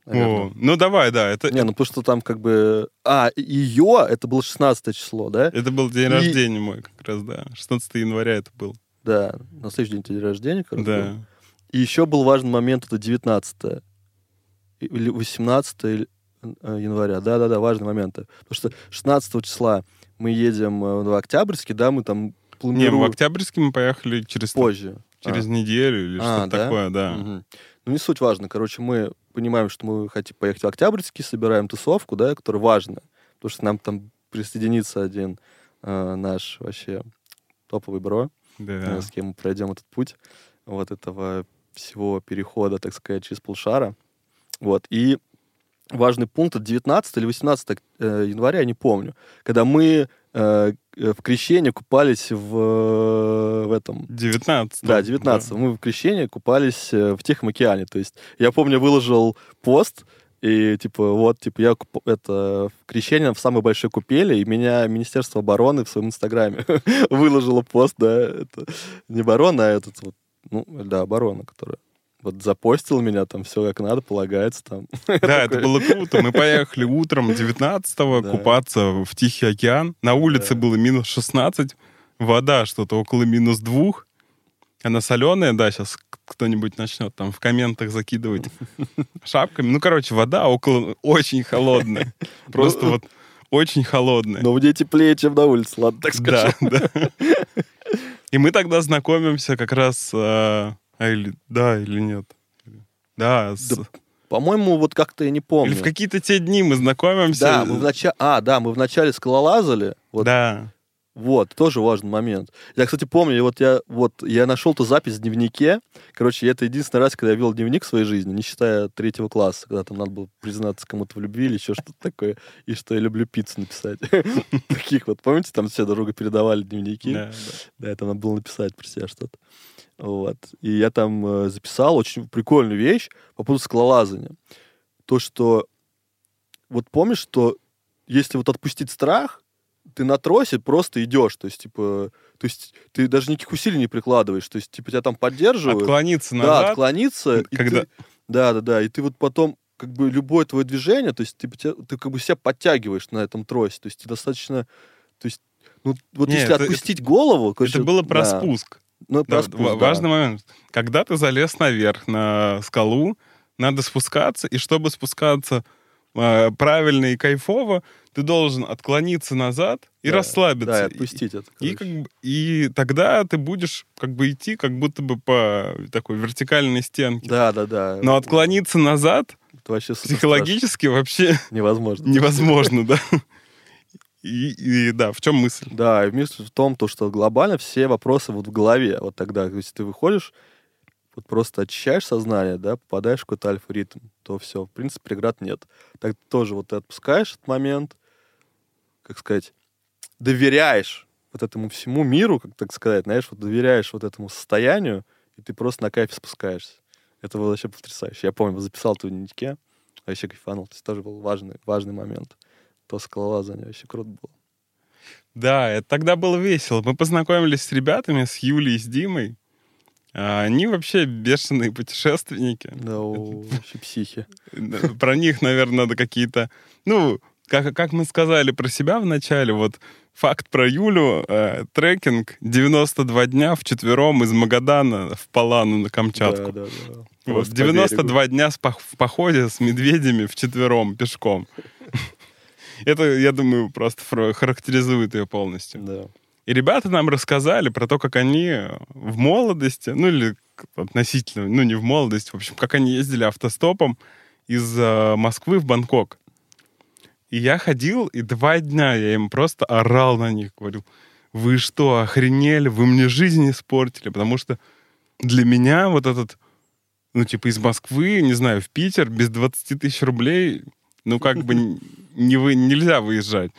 наверное. О, ну давай, да, это, Не, ну потому что там как бы... А, ее, это было 16 число, да? это был день и- рождения мой как раз, да. 16 января это был. Да, на следующий день день рождения, как раз был. И еще был важный момент, это 19 или 18 или, э, января. Да-да-да, важные моменты. Потому что 16 числа мы едем э, в Октябрьске, да, мы там Не, планируем в Октябрьске мы поехали через, позже. через А. неделю или А, что-то да? такое, да. Мгм. Ну, не суть важно. Короче, мы понимаем, что мы хотим поехать в Октябрьский, собираем тусовку, да, которая важна. Потому что нам там присоединится один э, наш вообще топовый бро, Да. э, с кем мы пройдем этот путь вот этого всего перехода, так сказать, через полшара. Вот. И важный пункт, это 19 или 18 э, января, я не помню, когда мы э, э, в крещении купались в, э, в этом 19 да, 19 Мы в крещении купались в Тихом океане. То есть я помню, выложил пост, и типа вот, типа я это в крещении в самой большой купели, и меня Министерство обороны в своем инстаграме выложило пост, да, это не оборона, а этот вот, ну, да, оборона, которая вот запостил меня, там все как надо, полагается там. Да, это было круто. Мы поехали утром 19-го Да. купаться в Тихий океан. На улице было минус 16, вода что-то около минус 2. Она соленая, да, сейчас кто-нибудь начнет там в комментах закидывать шапками. Ну, короче, вода около очень холодная. Просто Ну, вот очень холодная. Но мне теплее, чем на улице, ладно, так скажу. Да, да. И мы тогда знакомимся как раз... а, а, или, да, или нет? Да, с- Да, По-моему, вот как-то я не помню. или в какие-то те дни мы знакомимся. Да, мы вначале... А, да, мы вначале скалолазали. Вот Да. Вот, тоже важный момент. Я, кстати, помню, вот я, вот, я нашел ту запись в дневнике. Короче, это единственный раз, когда я вел дневник в своей жизни, не считая третьего класса, когда там надо было признаться кому-то в любви или еще что-то такое, и что я люблю пиццу написать. Таких вот, помните, там все друга передавали дневники? Да, это надо было написать про себя что-то. Вот. И я там э, записал очень прикольную вещь по поводу скалолазания. То, что... Вот помнишь, что если вот отпустить страх, ты на тросе просто идешь. То есть, типа... То есть ты даже никаких усилий не прикладываешь. То есть, типа, тебя там поддерживают. Отклониться Да, назад. отклониться. и когда- ты- Да, да, да. И ты вот потом как бы любое твое движение, то есть ты, потя- ты как бы себя подтягиваешь на этом тросе. То есть тебе достаточно... То есть, ну, вот Не, если это- отпустить голову... короче, Это было про да. спуск. Ну, Да, спуск, да. Важный момент. Когда ты залез наверх на скалу, надо спускаться, и чтобы спускаться правильно и кайфово, ты должен отклониться назад и Да, расслабиться. Да, и отпустить это. И, как бы- и тогда ты будешь как бы идти как будто бы по такой вертикальной стенке. Да, да, да. Но отклониться назад Это вообще психологически вообще страшно. невозможно. невозможно, да. И, и да, в чем мысль? Да, и мысль в том, то, что глобально все вопросы вот в голове. Вот тогда, если ты выходишь, вот просто очищаешь сознание, да, попадаешь в какой-то альфа-ритм, то все, в принципе, преград нет. Так тоже вот ты отпускаешь этот момент, как сказать, доверяешь вот этому всему миру, как так сказать, знаешь, вот доверяешь вот этому состоянию, и ты просто на кайфе спускаешься. Это было вообще потрясающе. Я помню, записал это в дневнике, вообще кайфанул. То есть тоже был важный, важный момент. То скалолазание вообще круто было. Да, это тогда было весело. Мы познакомились с ребятами, с Юлей с Димой. А Они вообще бешеные путешественники. Да, вообще психи. Про них, наверное, надо какие-то... Ну, как, как мы сказали про себя в начале, вот факт про Юлю. э, трекинг 92 дня вчетвером из Магадана в Палану на Камчатку. Да, да, да. Вот, Просто по 92 берегу. дня с в походе с медведями вчетвером пешком. Это, я думаю, просто характеризует ее полностью. Да. И ребята нам рассказали про то, как они в молодости, ну или относительно, ну не в молодости, в общем, как они ездили автостопом из э, Москвы в Бангкок. И я ходил, и два дня я им просто орал на них, говорил, вы что, охренели, вы мне жизнь испортили, потому что для меня вот этот, ну типа из Москвы, не знаю, в Питер без 20 тысяч рублей, ну как бы не вы, нельзя выезжать.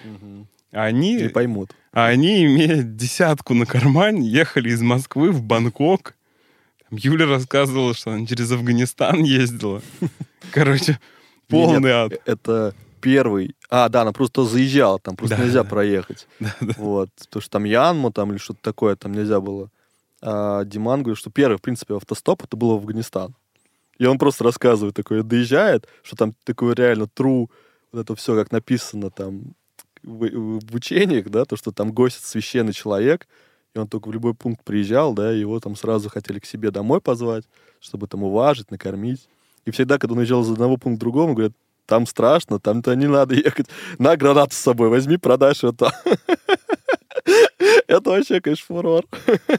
А они... Не поймут. А они, имея десятку на кармане, ехали из Москвы в Бангкок. Там Юля рассказывала, что она через Афганистан ездила. Короче, полный ад. Это первый. А, да, она просто заезжала, там просто Да, нельзя да. проехать. Вот. Потому что там Янму там или что-то такое там нельзя было. А Диман говорит, что первый, в принципе, автостоп это был Афганистан. И он просто рассказывает такое, доезжает, что там такое реально true, вот это все как написано там в, в учениях, да, то, что там гость священный человек, и он только в любой пункт приезжал, да, его там сразу хотели к себе домой позвать, чтобы там уважить, накормить. И всегда, когда он уезжал из одного пункта к другому, говорят, там страшно, там-то не надо ехать. На гранату с собой возьми, продашь это. Это вообще, конечно, фурор.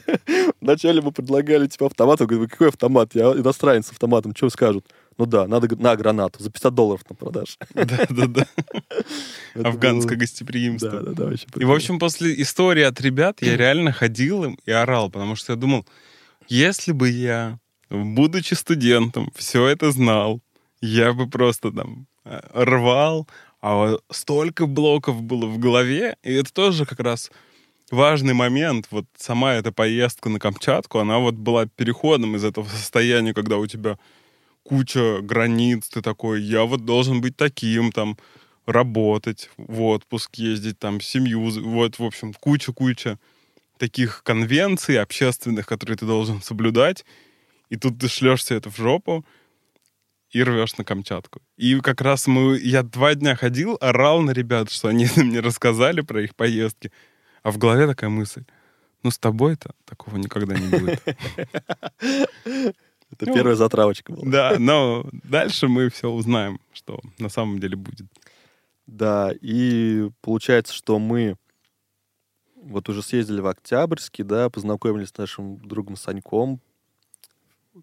Вначале мы предлагали, типа, автомат. Я говорю, какой автомат? Я иностранец с автоматом. Что скажут? Ну да, надо на гранату. За 50 долларов на продаж. Да-да-да. Афганское гостеприимство. Да-да-да, вообще И, в общем, после истории от ребят я реально ходил им и орал, потому что я думал, если бы я, будучи студентом, все это знал, я бы просто там э, рвал, а вот столько блоков было в голове, и это тоже как раз важный момент. Вот сама эта поездка на Камчатку, она вот была переходом из этого состояния, когда у тебя куча границ, ты такой, я вот должен быть таким, там, работать, в отпуск ездить, там, семью, вот, в общем, куча-куча таких конвенций общественных, которые ты должен соблюдать, и тут ты шлешься это в жопу и рвешь на Камчатку. И как раз мы, я два дня ходил, орал на ребят, что они мне рассказали про их поездки, а в голове такая мысль, ну, с тобой-то такого никогда не будет. Это Ну, первая затравочка была. Да, но дальше мы все узнаем, что на самом деле будет. Да, и получается, что мы вот уже съездили в Октябрьский, да, познакомились с нашим другом Саньком.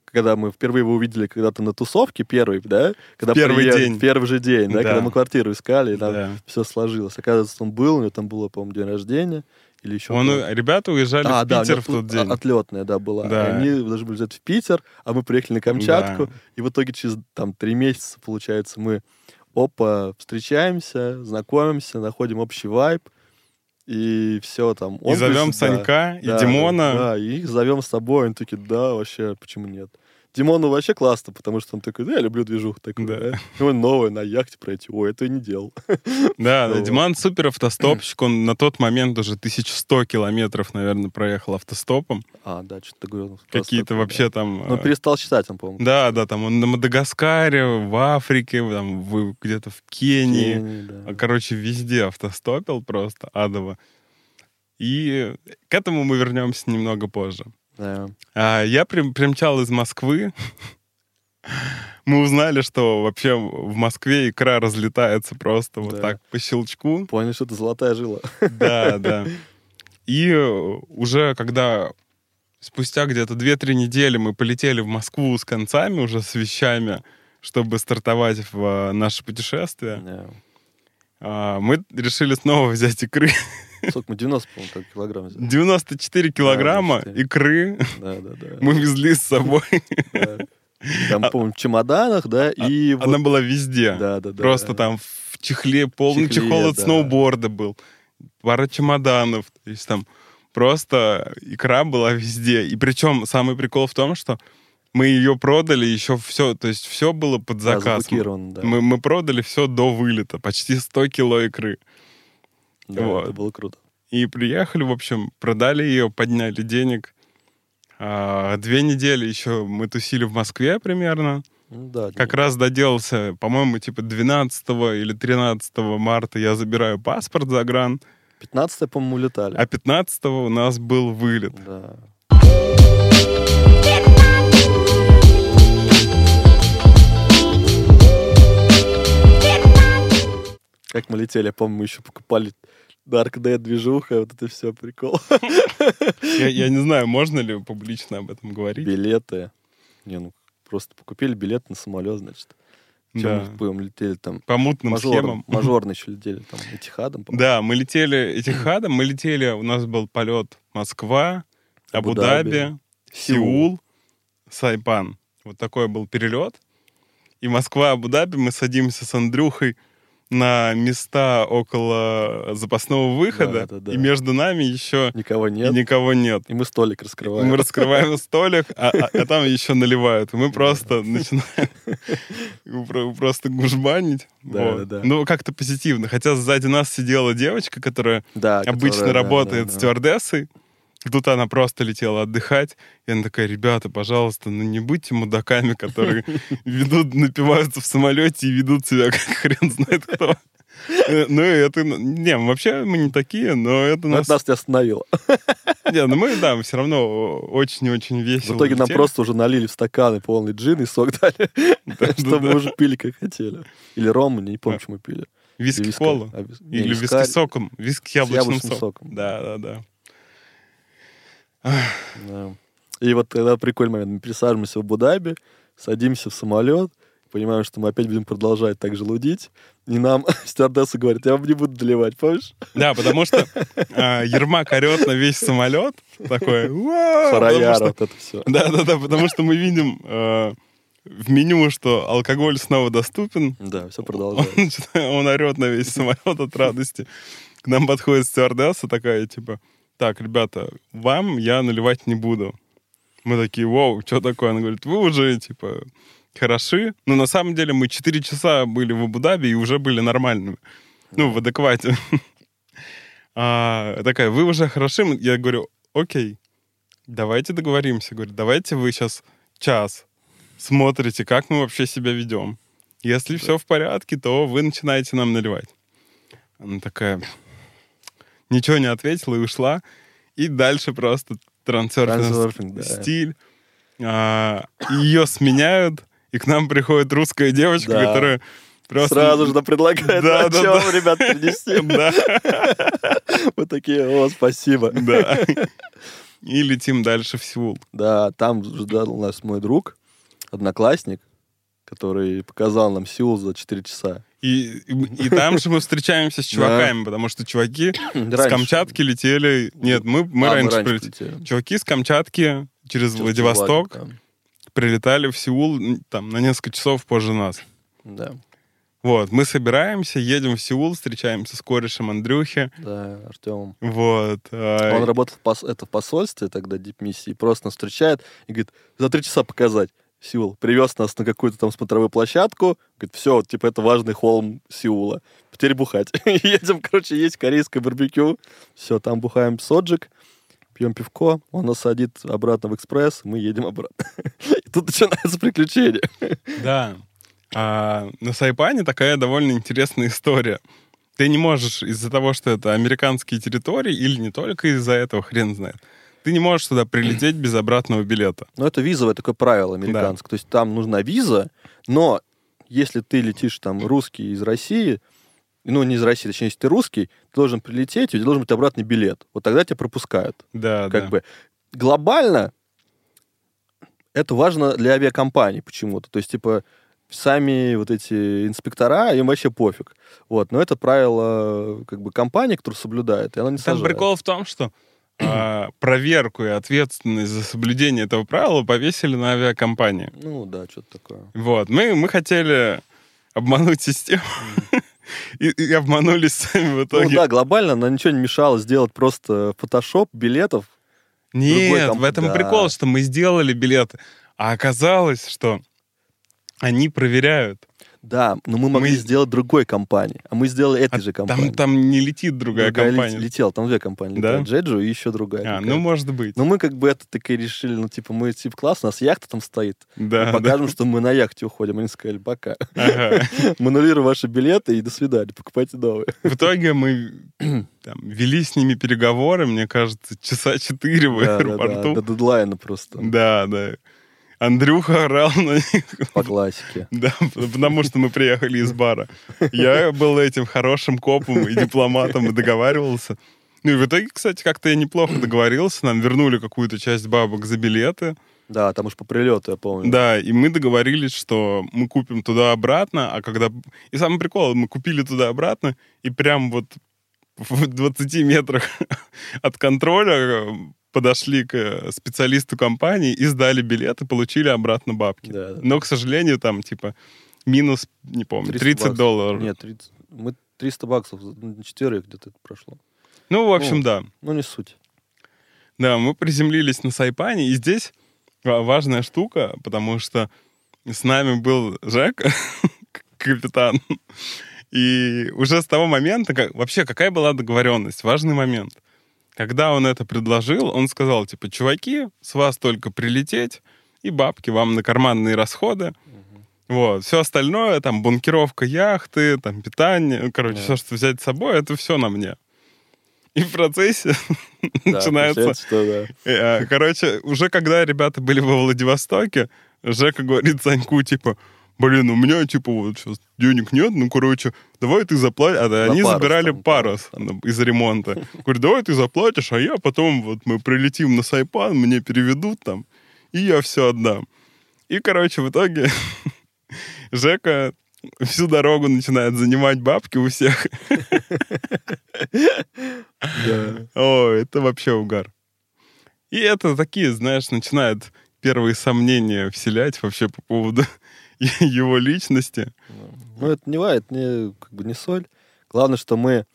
Когда мы впервые его увидели когда-то на тусовке первый, да? Когда первый приехали, день. первый же день, да, Да. когда мы квартиру искали, и там Да. все сложилось. Оказывается, он был, у него там было, по-моему, день рождения или еще Он, что-то. ребята уезжали А, в да, Питер в тот день. Отлетная, да, была. Да. И они должны были взять в Питер, а мы приехали на Камчатку. Да. И в итоге через там три месяца, получается, мы опа, встречаемся, знакомимся, находим общий вайб. И все там. И зовем да, Санька и да, Димона. Да, и их зовем с собой. Они такие, да, вообще, почему нет? Димону вообще классно, потому что он такой, да, я люблю движуху такую. Да. Да. И он новый на яхте пройти. Ой, это я не делал. Да, Вот. Диман супер автостопщик. Он на тот момент уже 1100 километров, наверное, проехал автостопом. А, да, что-то ты говорил. Какие-то вообще да. там... Ну, э, перестал читать он, по-моему. Да, да, там он на Мадагаскаре, в Африке, там где-то в Кении. Кении, да. А, Короче, везде автостопил просто адово. И к этому мы вернемся немного позже. Да. А, я прим- примчал из Москвы. Мы узнали, что вообще в Москве икра разлетается просто вот Да. так по щелчку. Поняли, что это золотая жила. Да, да. И э, уже когда спустя где-то 2-3 недели мы полетели в Москву с концами, уже с вещами, чтобы стартовать в э, наше путешествие, Да. а, мы решили снова взять икры. Сколько мы? 90, по-моему, килограмм взяли. 94 килограмма 94. икры Да, да, да. мы везли с собой. Да. Там, по-моему, в чемоданах, да, и вот- А, Она была везде. Да, да, да. Просто там в чехле, полный Чехле, чехол от да. сноуборда был. Пара чемоданов. То есть там просто икра была везде. И причем самый прикол в том, что мы ее продали еще все, то есть все было под Да, заказ. заблокировано, да. мы, мы продали все до вылета, почти 100 кило икры. Да, вот. это было круто. И приехали, в общем, продали ее, подняли денег. А, две недели еще мы тусили в Москве примерно. Ну да. Как раз доделался, по-моему, типа 12 или 13 марта я забираю паспорт за гран, 15 по-моему, улетали. а 15 у нас был вылет. Да. Как мы летели, я помню, мы еще покупали Dark Dead движуха, вот это все прикол. Я, я не знаю, можно ли публично об этом говорить. Билеты. Не, ну, просто покупили билет на самолет, значит. Чем Да. мы, по-моему, летели там По мутным мажором, схемам. мажорно еще летели там этихадом. по-моему. Да, мы летели Этихадом, мы летели, у нас был полет Москва, Абу-Даби, Сеул, Сайпан. Вот такой был перелет. И Москва, Абу-Даби, мы садимся с Андрюхой на места около запасного выхода, Да, да, да. и между нами еще Никого нет. никого нет. И мы столик И раскрываем. мы раскрываем столик, а, а- а там еще наливают. И мы просто начинаем про- просто гужбанить. Да, да, да. Ну, как-то позитивно. Хотя сзади нас сидела девочка, которая обычно работает стюардессой. Тут она просто летела отдыхать. И она такая, ребята, пожалуйста, ну не будьте мудаками, которые ведут, напиваются в самолете и ведут себя как хрен знает кто. Э, Ну, это... Не, вообще мы не такие, но это нас... это нас не остановило. Не, ну мы, да, все равно очень-очень весело В итоге нам летели. просто уже налили в стаканы полный джин и сок дали, чтобы мы уже пили как хотели. Или ром, не помню, что мы пили. Или Виски колу. А, Или виски соком. Виски яблочным, яблочным соком. Да, да, да. Да. И вот тогда прикольный момент. Мы пересаживаемся в Абу-Даби, садимся в самолет, понимаем, что мы опять будем продолжать так же лудить. И нам стюардесса говорит, я вам не буду доливать, помнишь? Да, потому что а, Ермак орет на весь самолет. Такой, что- вот это все. Да, да, да, потому что мы видим э, в меню, что алкоголь снова доступен. Да, все Он, продолжает. начинает- он орет на весь самолет от радости. К нам подходит стюардесса такая, типа, так, ребята, вам я наливать не буду. Мы такие, вау, что такое? Она говорит, вы уже, типа, хороши. Но на самом деле мы 4 часа были в Абу-Даби и уже были нормальными. Ну, в адеквате. А, такая, вы уже хороши? Я говорю, окей, давайте договоримся. Говорю, давайте вы сейчас час смотрите, как мы вообще себя ведем. Если все в порядке, то вы начинаете нам наливать. Она такая ничего не ответила и ушла. И дальше просто трансерфинг да. стиль. А, ее сменяют, и к нам приходит русская девочка, Да. которая просто... Сразу же предлагает, Да, а да, чё да. ребят, принести? Да, Мы такие, о, спасибо. да. И летим дальше в Сеул. Да, там ждал нас мой друг, одноклассник, который показал нам Сеул за 4 часа. И, и, и там же мы встречаемся с чуваками, потому что чуваки с. Камчатки летели... Нет, мы, мы А, раньше прилетели. Чуваки с Камчатки через Владивосток прилетали в Сеул там на несколько часов позже нас. Да, Вот, мы собираемся, едем в Сеул, встречаемся с корешем Андрюхи. да, Артем. Вот. а, Он работал в, пос- это в посольстве тогда, дипмиссии, просто нас встречает и говорит, за три часа показать. Сеул привез нас на какую-то там смотровую площадку. Говорит, все, типа, это важный холм Сеула. Теперь бухать. Едем, короче, есть корейское барбекю. Все, там бухаем соджик, пьем пивко, он нас садит обратно в экспресс, мы едем обратно. И тут начинается приключение. Да. А на Сайпане такая довольно интересная история. Ты не можешь из-за того, что это американские территории, или не только из-за этого, хрен знает, ты не можешь туда прилететь без обратного билета. Но это визовое такое правило американское. То есть там нужна виза, но если ты летишь там русский из России, ну, не из России, точнее, если ты русский, ты должен прилететь, у тебя должен быть обратный билет. Вот тогда тебя пропускают. Да, Как да. бы глобально это важно для авиакомпаний почему-то. То есть, типа, сами вот эти инспектора, им вообще пофиг. Вот. Но это правило как бы компании, которые соблюдают, и она не Там сажает. прикол в том, что а, проверку и ответственность за соблюдение этого правила повесили на авиакомпании. Ну, да, что-то такое. Вот. Мы, мы хотели обмануть систему и, и обманулись сами в Ну итоге. да, глобально нам ничего не мешало сделать просто фотошоп билетов. Нет, комп- в этом Да. прикол, что мы сделали билеты, а оказалось, что они проверяют. Да, но мы могли Мы- сделать другой компании. А мы сделали этой А же компании. там, там не летит другая Другая компания. летела, там две компании. Да? летают, Джеджу и еще другая. А, какая-то. ну, может быть. Но мы как бы это такие решили, ну, типа, мы, типа, класс, у нас яхта там стоит. да, да. Покажем, что мы на яхте уходим. Они сказали, пока. Ага. Мы аннулируем ваши билеты и до свидания, покупайте новые. В итоге мы там, вели с ними переговоры, мне кажется, часа четыре в Да, да, да, аэропорту. до дедлайна просто. Да, да. Андрюха орал на них. По классике. Да, потому что мы приехали из бара. Я был этим хорошим копом и дипломатом и договаривался. Ну и в итоге, кстати, как-то я неплохо договорился. Нам вернули какую-то часть бабок за билеты. Да, там уж по прилету, я помню. Да, и мы договорились, что мы купим туда-обратно, а когда... И самый прикол, мы купили туда-обратно, и прям вот в 20 метрах от контроля подошли к э, специалисту компании и сдали билет, и получили обратно бабки. Да, да. Но, к сожалению, там, типа, минус, не помню, 300 30 баксов. долларов. Нет, 30. Мы 300 баксов на четверых где-то это прошло. Ну, в общем, Ну. да. Ну, не суть. Да, мы приземлились на Сайпане, и здесь ва- важная штука, потому что с нами был Жек, капитан, и уже с того момента, как, вообще, какая была договоренность, важный момент. Когда он это предложил, он сказал, типа, чуваки, с вас только прилететь, и бабки вам на карманные расходы. Вот, все остальное, там, бункеровка яхты, там, питание, короче, Да. все, что взять с собой, это все на мне. И в процессе Да, начинается... что да. э, Короче, уже когда ребята были во Владивостоке, Жека говорит Саньку, типа, блин, у меня, типа, вот сейчас денег нет, ну, короче, давай ты заплатишь. А, да, они парус забирали там, парус там. из ремонта. Говорю, давай ты заплатишь, а я потом, вот мы прилетим на Сайпан, мне переведут там, и я все отдам. И, короче, в итоге Жека всю дорогу начинает занимать бабки у всех. О, это вообще угар. И это такие, знаешь, начинают первые сомнения вселять вообще по поводу его личности. Ну, это не ва, это не, как бы не соль. Главное, что мы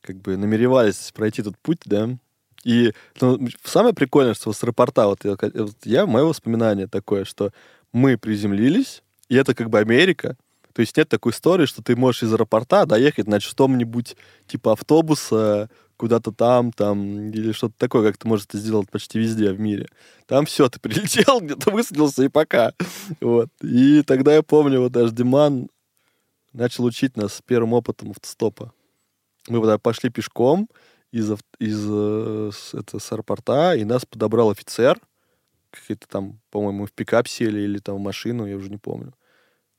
как бы намеревались пройти этот путь, да. И ну, самое прикольное, что с аэропорта, вот я, вот я, мое воспоминание такое, что мы приземлились, и это как бы Америка. То есть нет такой истории, что ты можешь из аэропорта доехать на что-нибудь типа автобуса куда-то там, там, или что-то такое, как ты можешь это сделать почти везде в мире. Там все, ты прилетел, где-то высадился и пока. Вот. И тогда я помню, вот даже Диман начал учить нас первым опытом автостопа. Мы тогда пошли пешком из, из э, с, это, с аэропорта, и нас подобрал офицер. Какие-то там, по-моему, в пикап сели или там в машину, я уже не помню.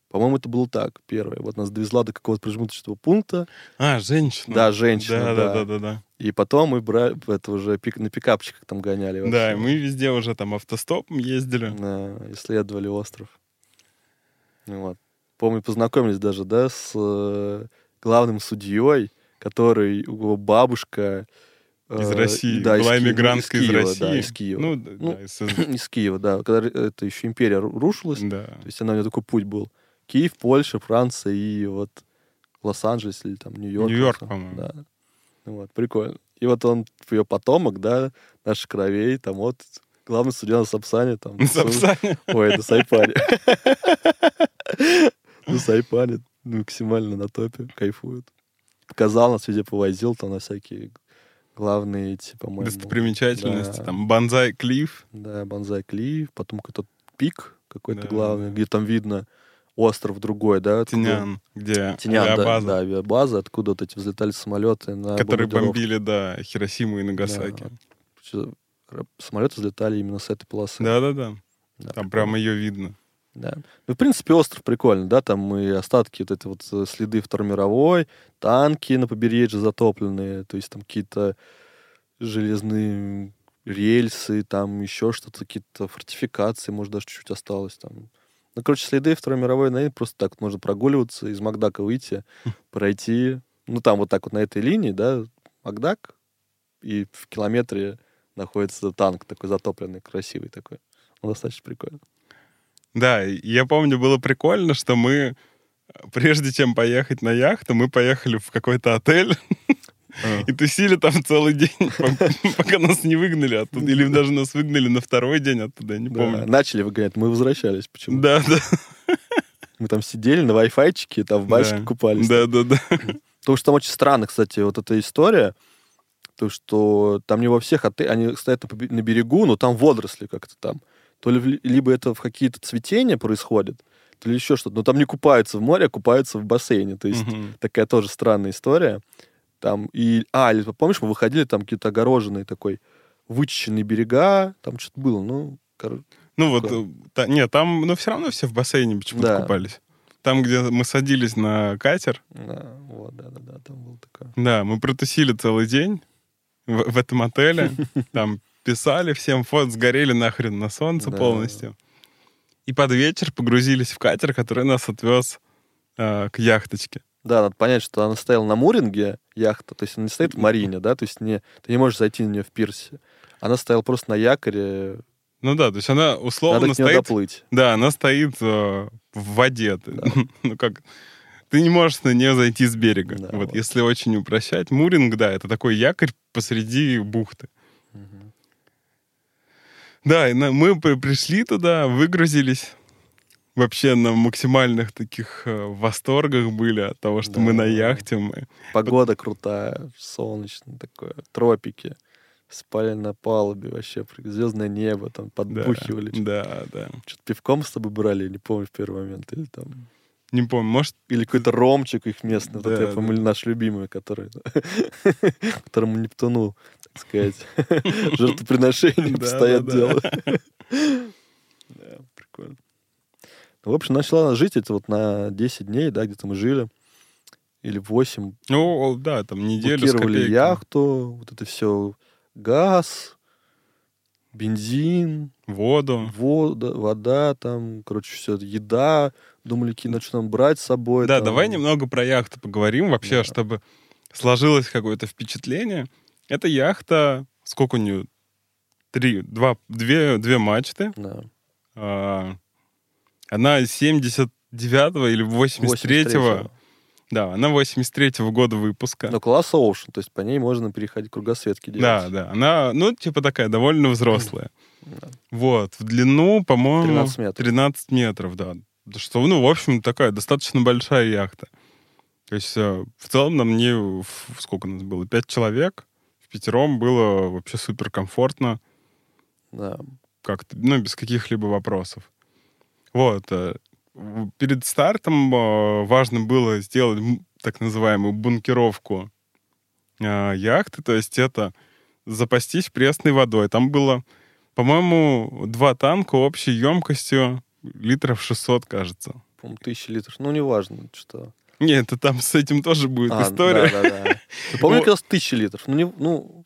По-моему, это было так, первое. Вот нас довезла до какого-то промежуточного пункта, А, женщина. Да, женщина, Да, да. да, да, да, да. И потом мы брали, это уже пик, на пикапчиках там гоняли. вообще. Да, и мы везде уже там автостопом ездили. Да, исследовали остров. Ну Вот. Помню, познакомились даже, да, с э, главным судьей, который, его бабушка... э, Из России. да, из Была иммигрантка из Киева, России. Да, из Киева. Ну, да, Ну, да, из- из Киева, да. Когда это еще империя ру- рушилась, да. то есть она у нее такой путь был. Киев, Польша, Франция и вот Лос-Анджелес или там Нью-Йорк. Нью-Йорк, по-моему. Да. Ну Вот, прикольно. И вот он, ее потомок, да, наших кровей, там вот главный судья на Сапсане, там. Сапсане. Ой, на Сайпане. На Сайпане максимально на топе, кайфуют. Показал нас везде, повозил там на всякие главные эти, по-моему. Достопримечательности. да. Там Банзай Клифф. Да, Бонзай Клифф, потом какой-то пик какой-то Да, главный, да. где там видно остров другой, да? откуда- Тинян, где Тинян, да, авиабаза, да, авиабаза, откуда вот эти взлетали самолеты на которые бомбили, да, Хиросиму и Нагасаки. Р- Самолеты взлетали именно с этой полосы. Да-да-да. Да, Там прямо ее видно. Да. Ну, в принципе, остров прикольный, да, там и остатки, вот это вот э, следы Второй мировой, танки на побережье затопленные, то есть там какие-то железные рельсы, там еще что-то, какие-то фортификации, может, даже чуть-чуть осталось там. Ну, короче, следы Второй мировой, наверное, просто так можно прогуливаться, из Макдака выйти, пройти, ну, там вот так вот на этой линии, да, Макдак, и в километре находится танк такой затопленный, красивый такой. Он достаточно прикольно. Да, я помню, было прикольно, что мы, э, прежде чем поехать на яхту, мы поехали в какой-то отель. и тусили там целый день, по- пока нас не выгнали оттуда. Или даже нас выгнали на второй день оттуда, я не помню. начали выгонять, мы возвращались. Почему? Да, да. Мы там сидели на вай-файчике, там в Да. купались. Да, да, да. Потому что там очень странно, кстати, вот эта история, то, что там не во всех отелях, они стоят на, берегу, но там водоросли как-то там. То ли либо это в какие-то цветения происходит, то ли еще что-то. Но там не купаются в море, а купаются в бассейне. То есть Мгм. такая тоже странная история. Там и... А, или помнишь, мы выходили, там какие-то огороженные такой вычищенные берега, там что-то было, ну, кор- Ну вот, Такое. э, та- нет, там, ну все равно все в бассейне почему-то Да. купались. Там, где мы садились на катер, да, вот, да-да-да, там было такое. да, мы протусили целый день в, в этом отеле. Там писали всем фото, сгорели нахрен на солнце Да. полностью. И под вечер погрузились в катер, который нас отвез э, к яхточке. Да, надо понять, что она стояла на муринге, яхта, то есть она не стоит в марине, да, то есть не, ты не можешь зайти на нее в пирсе. Она стояла просто на якоре, Ну да, то есть она условно надо к стоит... доплыть. Да, она стоит э, в воде. Ты- ну как... Ты не можешь на нее зайти с берега. Да, вот, вот. если очень упрощать. Муринг, да, это такой якорь посреди бухты. Мгм. Да, мы при- пришли туда, выгрузились. Вообще на максимальных таких э, восторгах были от того, что мы на Да. яхте. Мы... Погода крутая, солнечно такое, тропики. спали на палубе вообще, звездное небо, там Да, подбухивали. Да, да. Что-то пивком с тобой брали, не помню в первый момент. Или там... Не помню, может, Или какой-то ромчик их местный, вот Да, это, я да. помню, наш любимый, который, которому Нептуну, так сказать, жертвоприношение Да, постоянно да, да. делал. В общем, начала жить это вот на 10 дней, да, где-то мы жили. Или 8. ну, да, там неделю копейками. яхту, вот это все газ, бензин, Воду. вода, вода, там, короче, все, еда. Думали, какие на что нам брать с собой. Да, там. давай немного про яхту поговорим вообще, Да. чтобы сложилось какое-то впечатление. Это яхта, сколько у нее? Три, два, две, две мачты. Да. А, Она 79-го или 83-го. 83-го. Да, она 83-го года выпуска. Но класса Ocean, то есть по ней можно переходить кругосветки делать. Да, да. Она, ну, типа такая довольно взрослая. Да. Вот. В длину, по-моему... 13 метров. 13 метров, да. Что, ну, в общем, такая достаточно большая яхта. То есть э, в целом на мне, в- сколько нас было, пять человек. В пятером было вообще супер комфортно. Да. как-то, ну, без каких-либо вопросов. Вот. э, Перед стартом э, важно было сделать так называемую бункеровку э, яхты, то есть это запастись пресной водой. Там было, по-моему, два танка общей емкостью литров 600, кажется. По-моему, тысячи литров. Ну, неважно, что. Нет, это там с этим тоже будет А, история. Да, да, да. По-моему, как раз тысячи литров. Ну, не, ну,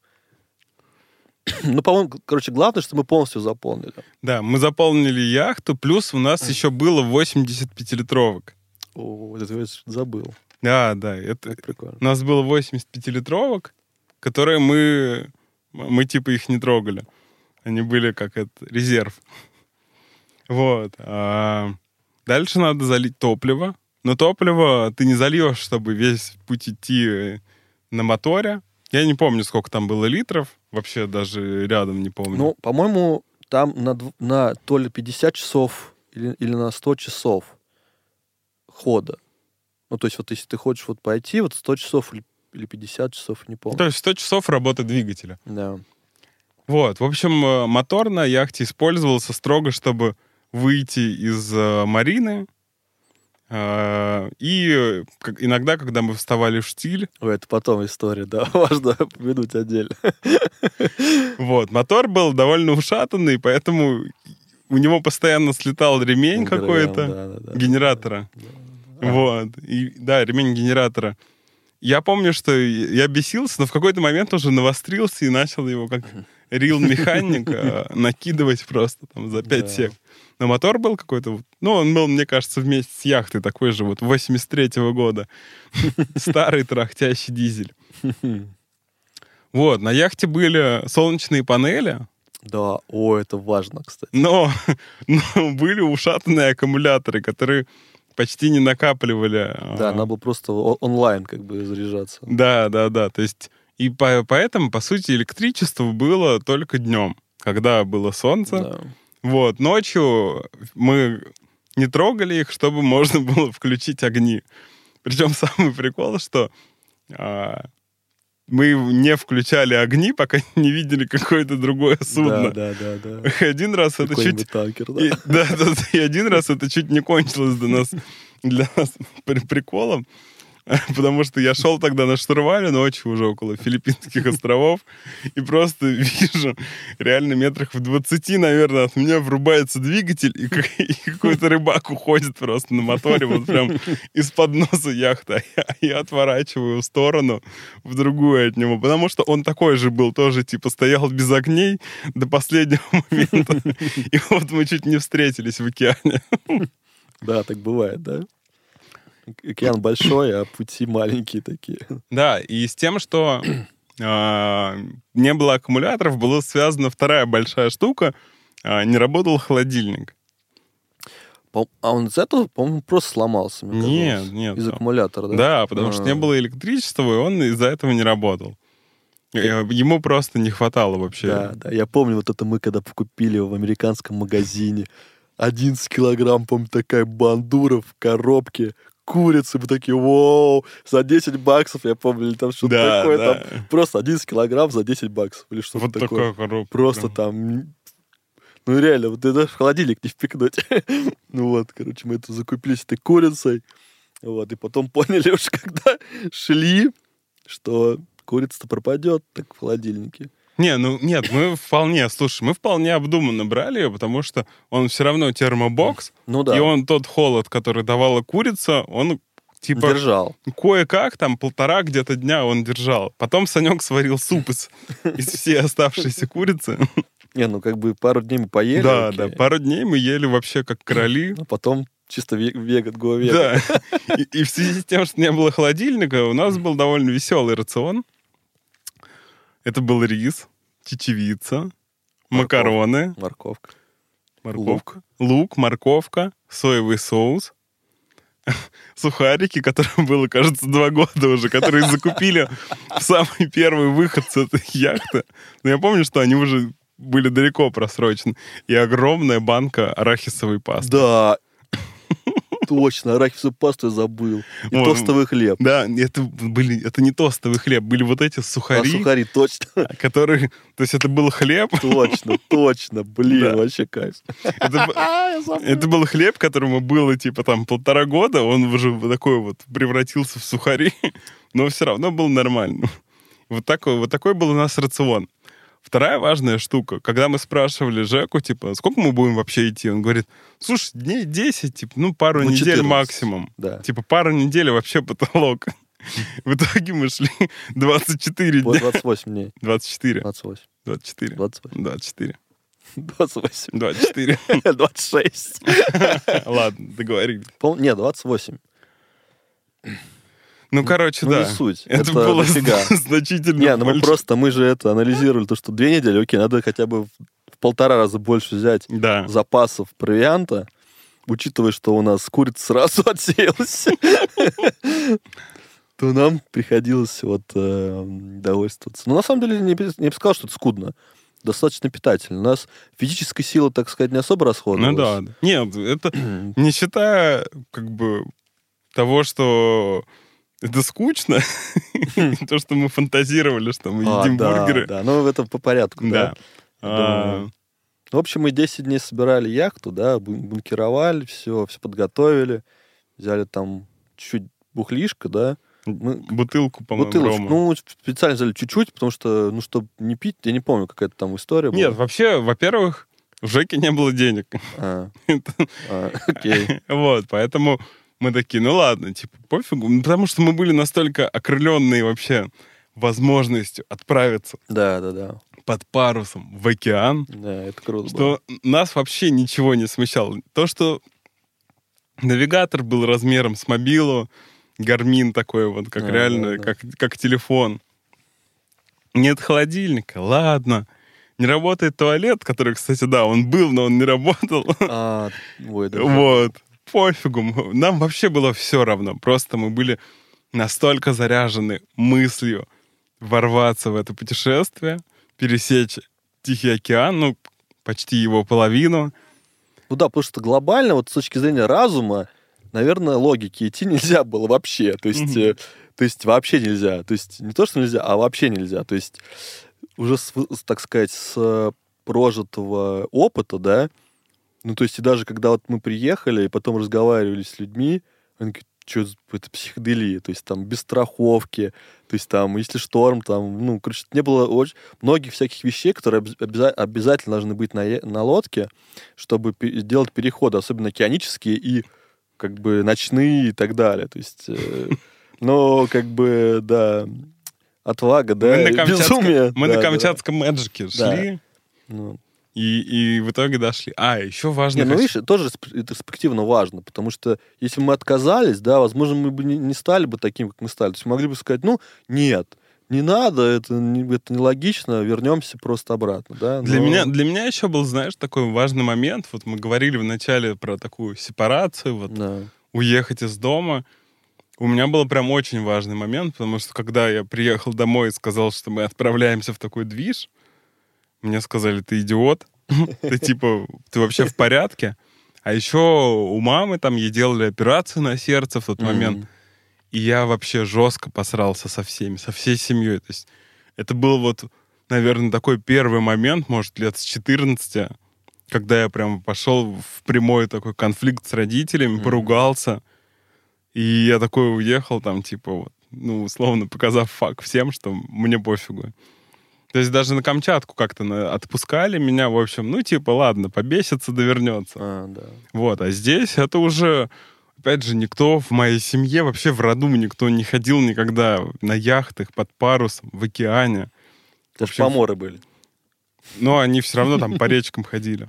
ну, по-моему, короче, главное, что мы полностью заполнили. Да, мы заполнили яхту, плюс у нас еще было 85-литровок. О, это я забыл. Да, да, это, Это прикольно. У нас было 85-литровок, которые мы, мы типа их не трогали. Они были как это, резерв. Вот. А дальше надо залить топливо. Но топливо ты не зальешь, чтобы весь путь идти э, на моторе. Я не помню, сколько там было литров. Вообще даже рядом не помню. Ну, по-моему, там на, на то ли 50 часов или, или на 100 часов хода. Ну, то есть вот если ты хочешь вот пойти, вот 100 часов или, или 50 часов, не помню. То есть 100 часов работы двигателя. Да. Вот, в общем, э, мотор на яхте использовался строго, чтобы выйти из э, марины. Э, И иногда, когда мы вставали в штиль, Ой, это потом история, да, важно упомянуть отдельно. вот, мотор был довольно ушатанный, поэтому у него постоянно слетал ремень какой-то да, да, да. генератора. А. Вот, и, да, ремень генератора. Я помню, что я бесился, но в какой-то момент уже навострился и начал его как рил механик э, накидывать просто там за 5 Да. сек. Но мотор был какой-то, ну, он был, мне кажется, вместе с яхтой такой же, вот 83-го года. Старый трахтящий дизель. Вот, на яхте были солнечные панели, Да, о, это важно, кстати. но, но были ушатанные аккумуляторы, которые почти не накапливали. Да, а, надо было просто онлайн как бы заряжаться. Да, да, да. То есть и по- поэтому, по сути, электричество было только днем, когда было солнце. Да. Вот, ночью мы не трогали их, чтобы можно было включить огни. Причем самый прикол, что а, мы не включали огни, пока не видели какое-то другое судно. Да, да, да, да. Один раз это чуть... Танкер, да. И, да, да, да, и один раз это чуть не кончилось для нас, для нас при- приколом, потому что я шел тогда на штурвале ночью уже около Филиппинских островов и просто вижу реально метрах в 20, наверное, от меня врубается двигатель, и, и какой-то рыбак уходит просто на моторе вот прям из-под носа яхты, а я, я отворачиваю в сторону, в другую от него, потому что он такой же был, тоже типа стоял без огней до последнего момента. И вот мы чуть не встретились в океане. Да, так бывает, да. Океан большой, а пути маленькие такие. Да, и с тем, что а, не было аккумуляторов, была связана вторая большая штука. а, Не работал холодильник. А он из этого, по-моему, просто сломался. мне Нет, казалось. нет. Из да. аккумулятора, да? Да, потому что не А. было электричества, и он из-за этого не работал. Э, Ему просто не хватало вообще. Да, да. Я помню, вот это мы когда покупили в американском магазине. 11 килограмм, помню, такая бандура в коробке, курицы, мы такие, вау, за 10 баксов, я помню, или там что-то Да, такое, да. там просто 11 килограмм за 10 баксов, или что-то Вот такое. коробка. Просто там, ну реально, вот это в холодильник не впихнуть. ну вот, короче, мы это закупились этой курицей, вот, и потом поняли уж, когда шли, что курица-то пропадет так в холодильнике. Не, ну нет, мы вполне, слушай, мы вполне обдуманно брали ее, потому что он все равно термобокс, Ну да, и он тот холод, который давала курица, он типа держал. кое-как там полтора где-то дня он держал. Потом Санек сварил суп из, из всей оставшейся курицы. Не, ну как бы пару дней мы поели. Да, окей. да, пару дней мы ели вообще как короли. А потом чисто ве- веган, го веган. Да. И, и в связи с тем, что не было холодильника, у нас был довольно веселый рацион. Это был рис, чечевица, макароны, Морковка. морковка, лук, морковка, соевый соус, сухарики, которым было, кажется, два года уже, которые закупили в самый первый выход с этой яхты. Но я помню, что они уже были далеко просрочены. И огромная банка арахисовой пасты. Да. Точно, арахисовую пасту я забыл. И Вот. тостовый хлеб. Да, это были, это не тостовый хлеб, были вот эти А сухари, сухари, точно. которые, то есть это был хлеб, Точно, точно. Блин, Да. вообще кайф. это, А, это был хлеб, которому было типа там полтора года, он уже такой вот превратился в сухари, но все равно был нормально. Вот такой, вот такой был у нас рацион. Вторая важная штука, когда мы спрашивали Жеку, типа, сколько мы будем вообще идти, он говорит, слушай, дней 10, типа, ну, пару Ну, недель 14. максимум. Да. Типа, пару недель вообще потолок. В итоге мы шли 24 Вот дня. 28 дней. 24. 28. 24. 28. 24. 28. 24. 26. Ладно, договорились. Пол- Не, 28. Ну, короче, Ну, да. не суть. Это, Это было дофига. значительно Не, ну мы просто, мы же это анализировали, то, что две недели, окей, надо хотя бы в полтора раза больше взять Да. запасов провианта, учитывая, что у нас курица сразу отсеялась, то нам приходилось вот э, довольствоваться. Но на самом деле не, бы сказал, что это скудно. Достаточно питательно. У нас физической силы, так сказать, не особо расходовалась. Ну да. Нет, это не считая как бы того, что это скучно, то, что мы фантазировали, что мы А, едим бургеры. Да, ну это по порядку, да. А, думаю. В общем, мы 10 дней собирали яхту, да, бун- бункеровали, все, все подготовили, взяли там чуть-чуть бухлишка, да, мы- Бутылку, по-моему, бутылочку. Ну, специально взяли чуть-чуть, потому что, ну, чтобы не пить, я не помню, какая-то там история Нет, была. вообще, во-первых, у Жеки не было денег. А, а, окей. Вот, поэтому мы такие, ну ладно, типа, пофигу. Ну, Потому что мы были настолько окрыленные вообще возможностью отправиться Да, да, да. под парусом в океан, Да, это круто было. что нас вообще ничего не смущало. То, что навигатор был размером с мобилу, гармин такой вот, как Да, реально, да, да. Как, как телефон. Нет холодильника, ладно. Не работает туалет, который, кстати, да, он был, но он не работал. А, ой, да. Вот. Пофигу. Нам вообще было все равно. Просто мы были настолько заряжены мыслью ворваться в это путешествие, пересечь Тихий океан, ну, почти его половину. Ну да, потому что глобально, вот с точки зрения разума, наверное, логики идти нельзя было вообще. То есть, э, то есть вообще нельзя. То есть не то, что нельзя, а вообще нельзя. То есть уже, с, так сказать, с прожитого опыта, да, ну то есть и даже когда вот мы приехали и потом разговаривали с людьми, они говорят, что это психоделия, то есть там без страховки, то есть там, если шторм, там, ну, короче, не было очень многих всяких вещей, которые обяз- обяза- обязательно должны быть на, на лодке, чтобы пе- делать переходы, особенно океанические и как бы ночные и так далее. То есть, э, но как бы, да, отвага, да, мы на безумие. мы да, на да, Камчатском Мэджике Да. шли, ну. И, и в итоге дошли. А, еще важно... Не, ну, хочу- видишь, тоже сп- ретроспективно важно, потому что если бы мы отказались, да, возможно, мы бы не, не стали бы таким, как мы стали. То есть могли бы сказать, ну, нет, не надо, это, это нелогично, вернемся просто обратно, да. Для, но- меня, для меня еще был, знаешь, такой важный момент. Вот мы говорили вначале про такую сепарацию, вот Да. уехать из дома. У меня был прям очень важный момент, потому что когда я приехал домой и сказал, что мы отправляемся в такой движ, мне сказали, ты идиот, ты типа, ты вообще в порядке? А еще у мамы там ей делали операцию на сердце в тот момент. И я вообще жестко посрался со всеми, со всей семьей. То есть это был вот, наверное, такой первый момент, может, лет с 14, когда я прям пошел в прямой такой конфликт с родителями, поругался. И я такой уехал там, типа, вот, ну, условно показав факт всем, что мне пофигу. То есть даже на Камчатку как-то отпускали меня, в общем, ну, типа, ладно, побесится, довернется. А, да. Вот, а здесь это уже, опять же, никто в моей семье, вообще в роду никто не ходил никогда на яхтах, под парусом, в океане. Это ж общем, поморы были. Но они все равно там по речкам ходили.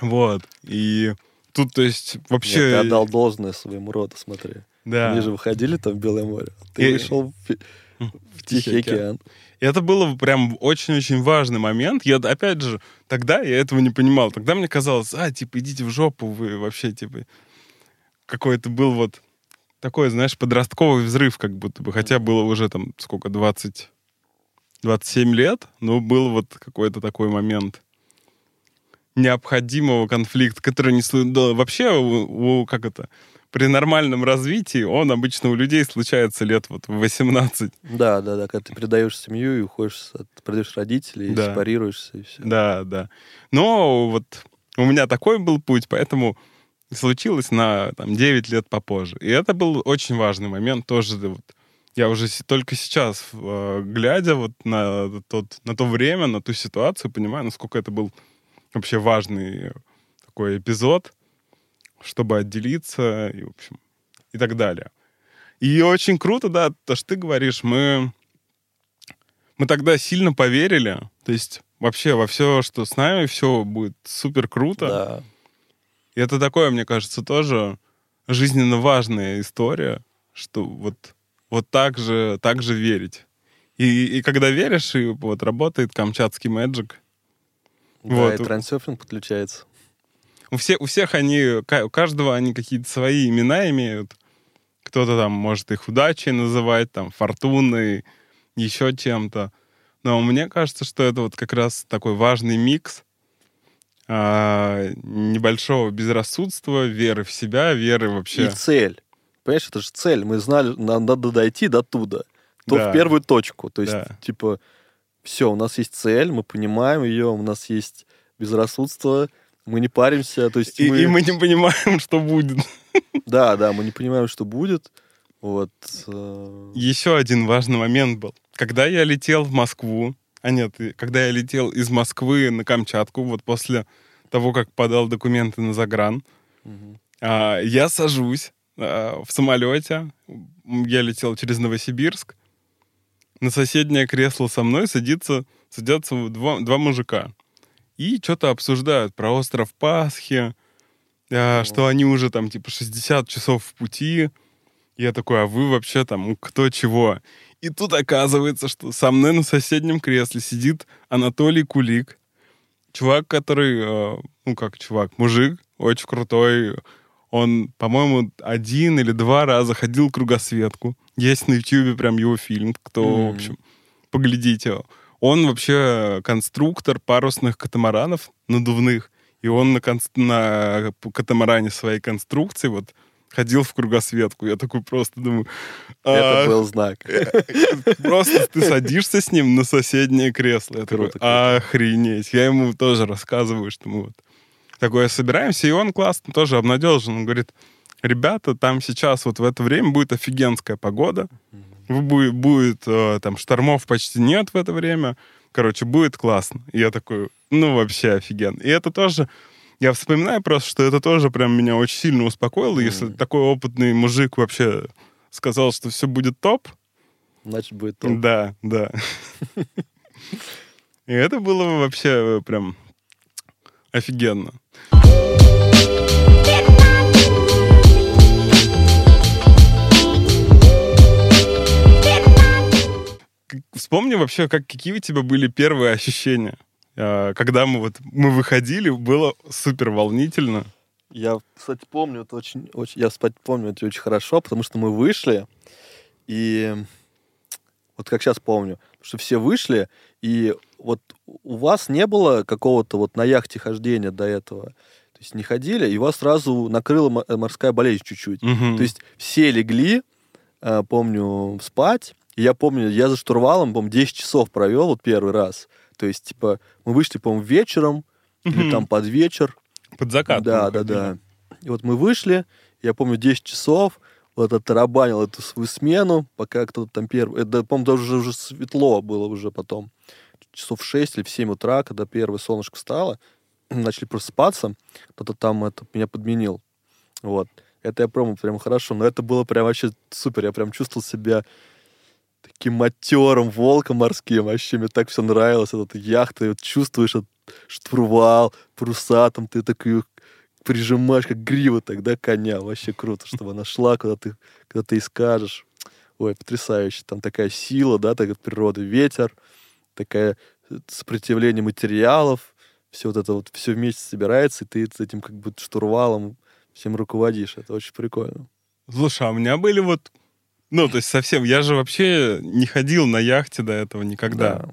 Вот. И тут, то есть, Нет, вообще... ты отдал должное своему роду, смотри. Да. Они же выходили там в Белое море. а Ты И- вышел в, в Тихий океан. И это было прям очень-очень важный момент. Я, опять же, тогда я этого не понимал. Тогда мне казалось, а, типа, идите в жопу, вы вообще, типа... Какой-то был вот такой, знаешь, подростковый взрыв, как будто бы. Хотя было уже там, сколько, 20... 27 лет, но был вот какой-то такой момент необходимого конфликта, который не... да, вообще, у, у- как это... При нормальном развитии он обычно у людей случается лет вот в 18. Да, да, да, когда ты предаешь семью и уходишь, от, предаешь родителей, Да. сепарируешься и все. Да, да. Но вот у меня такой был путь, поэтому случилось на там, 9 лет попозже. И это был очень важный момент тоже. вот, я уже только сейчас, э, глядя вот на, тот, на то время, на ту ситуацию, понимаю, насколько это был вообще важный такой эпизод, чтобы отделиться и, в общем, и так далее. И очень круто, да, то, что ты говоришь, мы, мы тогда сильно поверили, то есть вообще во все, что с нами, все будет супер круто. Да. И это такое, мне кажется, тоже жизненно важная история, что вот, вот так же, так же верить. И, и когда веришь, и вот работает камчатский мэджик, Да, Вот. и трансерфинг подключается. У, все, у всех они, у каждого они какие-то свои имена имеют. Кто-то там может их удачей называть, там, фортуной, еще чем-то. Но мне кажется, что это вот как раз такой важный микс а, небольшого безрассудства, веры в себя, веры вообще. И цель. Понимаешь, это же цель. Мы знали, нам надо дойти до туда. То Да. в первую точку. То есть, Да. типа, все, у нас есть цель, мы понимаем ее, у нас есть безрассудство, мы не паримся. То есть И, мы... и мы не понимаем, что будет. Да, да, мы не понимаем, что будет. Вот. э, Еще один важный момент был. Когда я летел в Москву, а нет, когда я летел из Москвы на Камчатку, вот после того, как подал документы на загран, а, я сажусь а, в самолете, я летел через Новосибирск, на соседнее кресло со мной садится, садятся два, два мужика. И что-то обсуждают про остров Пасхи, О. что они уже там типа 60 часов в пути. Я такой, а вы вообще там кто чего? И тут оказывается, что со мной на соседнем кресле сидит Анатолий Кулик, чувак, который, э, ну как чувак, мужик, очень крутой. Он, по-моему, один или два раза ходил кругосветку. Есть на Ютьюбе прям его фильм, кто, Мгм. в общем, поглядите. Он вообще конструктор парусных катамаранов надувных. И он на, конс- на катамаране своей конструкции вот ходил в кругосветку. Я такой просто думаю... Это «А, был знак. Просто ты садишься с ним на соседнее кресло. Я такой, Круто, охренеть. Я ему тоже рассказываю, что мы вот такое собираемся, и он классно тоже обнадежен. Он говорит, ребята, там сейчас вот в это время будет офигенская погода, бу- будет э, там штормов почти нет в это время. Короче, будет классно. И я такой, ну вообще офигенно. И это тоже, я вспоминаю просто, что это тоже прям меня очень сильно успокоило. Если Мгм. такой опытный мужик вообще сказал, что все будет топ, Значит, будет топ. да, да. И это было вообще э, прям офигенно. Вспомни вообще, как, какие у тебя были первые ощущения, А, когда мы вот мы выходили, было супер волнительно. Я, кстати, помню это очень, очень, я, кстати, помню это очень хорошо, потому что мы вышли, и вот как сейчас помню, что все вышли, и вот у вас не было какого-то вот на яхте хождения до этого, То есть не ходили, и вас сразу накрыла мо- морская болезнь чуть-чуть. Мгм. То есть все легли, э, помню, спать. И я помню, я за штурвалом, помню, 10 часов провел вот первый раз. То есть, типа, мы вышли, по-моему, вечером или там под вечер. Под закат. Да, да, да. И вот мы вышли, я помню, 10 часов, вот оттарабанил эту свою смену, пока кто-то там первый... Это, по-моему, даже уже, уже светло было уже потом. Часов в 6 или в 7 утра, когда первое солнышко встало, начали просыпаться, кто-то там это, меня подменил. Вот. Это я прям, прям хорошо, но это было прям вообще супер. Я прям чувствовал себя таким матерым волком морским. Вообще мне так все нравилось. Эта яхта, и вот чувствуешь этот штурвал, паруса, там ты такой прижимаешь, как грива тогда коня. Вообще круто, чтобы она шла, куда ты, куда ты и скажешь. Ой, потрясающе. Там такая сила, да, так от природы. Ветер, такое э, сопротивление материалов. Все вот это вот, все вместе собирается, и ты с этим как бы штурвалом всем руководишь. Это очень прикольно. Слушай, а у меня были вот... Ну, то есть совсем... Я же вообще не ходил на яхте до этого никогда. Да.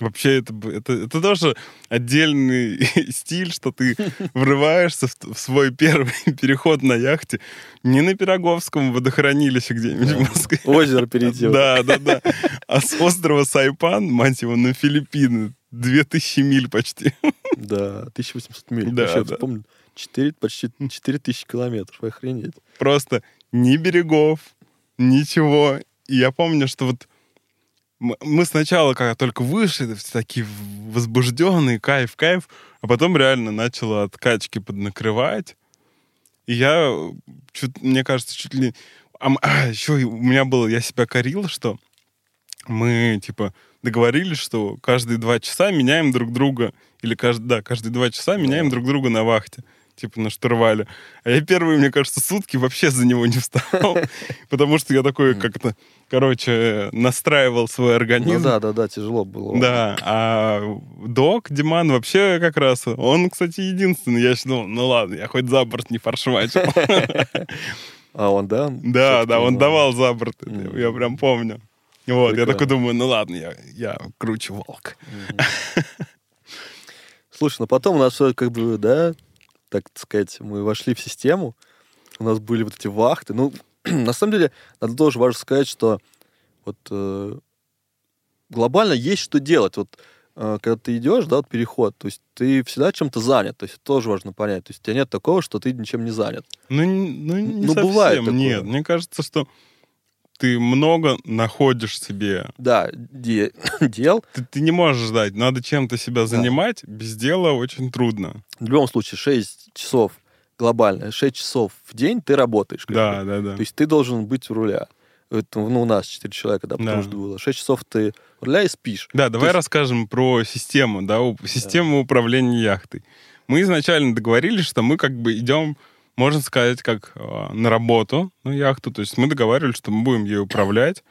Вообще это, это, это тоже отдельный стиль, что ты врываешься в, в свой первый переход на яхте не на Пироговском водохранилище где-нибудь Да. в Москве. Озеро перейти. Да, да, да. А с острова Сайпан, мать его, на Филиппины. 2000 миль почти. Да, 1800 миль. Да, Вообще, да. помню, 4, почти 4000 километров. Охренеть. Просто ни берегов, ничего. И я помню, что вот мы сначала, когда только вышли, все такие возбужденные, кайф, кайф, а потом реально начало от качки поднакрывать. И я, э, чуть, мне кажется, чуть ли... А, а, еще у меня было, я себя корил, что мы, типа, договорились, что каждые два часа меняем друг друга, или каждый, да, каждые два часа меняем друг друга на вахте, типа на штурвале. А я первые, мне кажется, сутки вообще за него не встал, потому что я такой как-то, короче, настраивал свой Ну организм. да, да, да, тяжело было. Да, а док Диман вообще как раз, он, кстати, единственный, я считал, ну ладно, я хоть за борт не фаршмачил. А он, да? Да, да, он ну, давал за борт, я прям помню. Вот, я такой думаю, ну ладно, я, я круче волк. Слушай, ну потом у нас всё как бы, да, так сказать, мы вошли в систему, у нас были вот эти вахты. Ну, на самом деле, надо тоже важно сказать, что вот э, глобально есть что делать. Вот э, когда ты идешь, да, вот переход, то есть ты всегда чем-то занят, то есть это тоже важно понять. То есть у тебя нет такого, что ты ничем не занят. Ну, ну не Ну, бывает совсем, такое. нет. Мне кажется, что ты много находишь себе. Да, де- дел. Ты, ты не можешь ждать, надо чем-то себя занимать. Без дела очень трудно. В любом случае, 6 часов глобально, 6 часов в день ты работаешь. Да, бы. да, да. То есть ты должен быть у руля. Это, ну, у нас 4 человека, да, потому Да. что было. 6 часов ты у руля и спишь. Да, давай есть- расскажем про систему, да, систему управления яхтой. Мы изначально договорились, что мы как бы идем, можно сказать, как э, на работу на яхту. То есть мы договаривались, что мы будем ей управлять.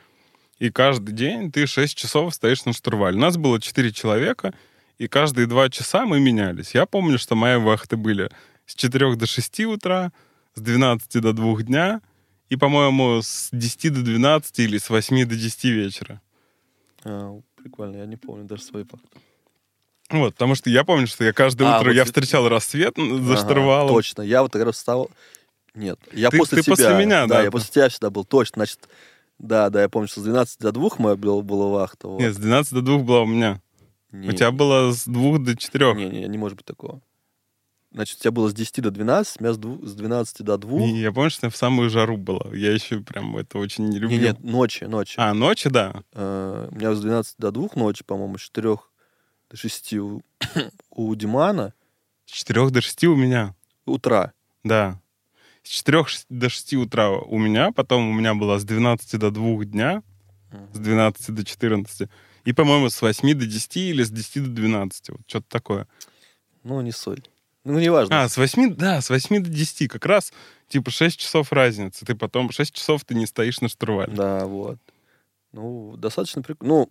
И каждый день ты 6 часов стоишь на штурвале. У нас было 4 человека, и каждые 2 часа мы менялись. Я помню, что мои вахты были с 4 до 6 утра, с 12 до 2 дня, и, по-моему, с 10 до 12 или с 8 до 10 вечера. А, прикольно, я не помню даже свои факты. Вот, потому что я помню, что я каждое А, утро вот я ты- встречал рассвет за Ага, штурвалом. Точно, я вот тогда встал... Нет, я Ты- после ты тебя. после меня, да, Да, я после тебя всегда был, точно. Значит, да, да, я помню, что с 12 до 2 моя была, была вахта. вот. Нет, с 12 до 2 была у меня. Не, У тебя было с 2 до 4. Не, не, не может быть такого. Значит, у тебя было с 10 до 12, у меня с, дву- с 12 до 2. И я помню, что я в самую жару была. Я еще прям это очень не Не, люблю. нет, ночи, ночи. А, ночи, да. Э, у меня с 12 до 2 ночи, по-моему, с 4 до 6 у, у Димана С 4 до 6 у меня. утра. Да. С 4 до 6 утра у меня, потом у меня была с 12 до 2 дня, с 12 до 14. И, по-моему, с 8 до 10 или с 10 до 12. Вот что-то такое. Ну, не суть. Ну, неважно. А, с 8, да, с 8 до 10. Как раз, типа, 6 часов разницы. Ты потом 6 часов ты не стоишь на штурвале. Да, вот. Ну, достаточно прикольно. Ну,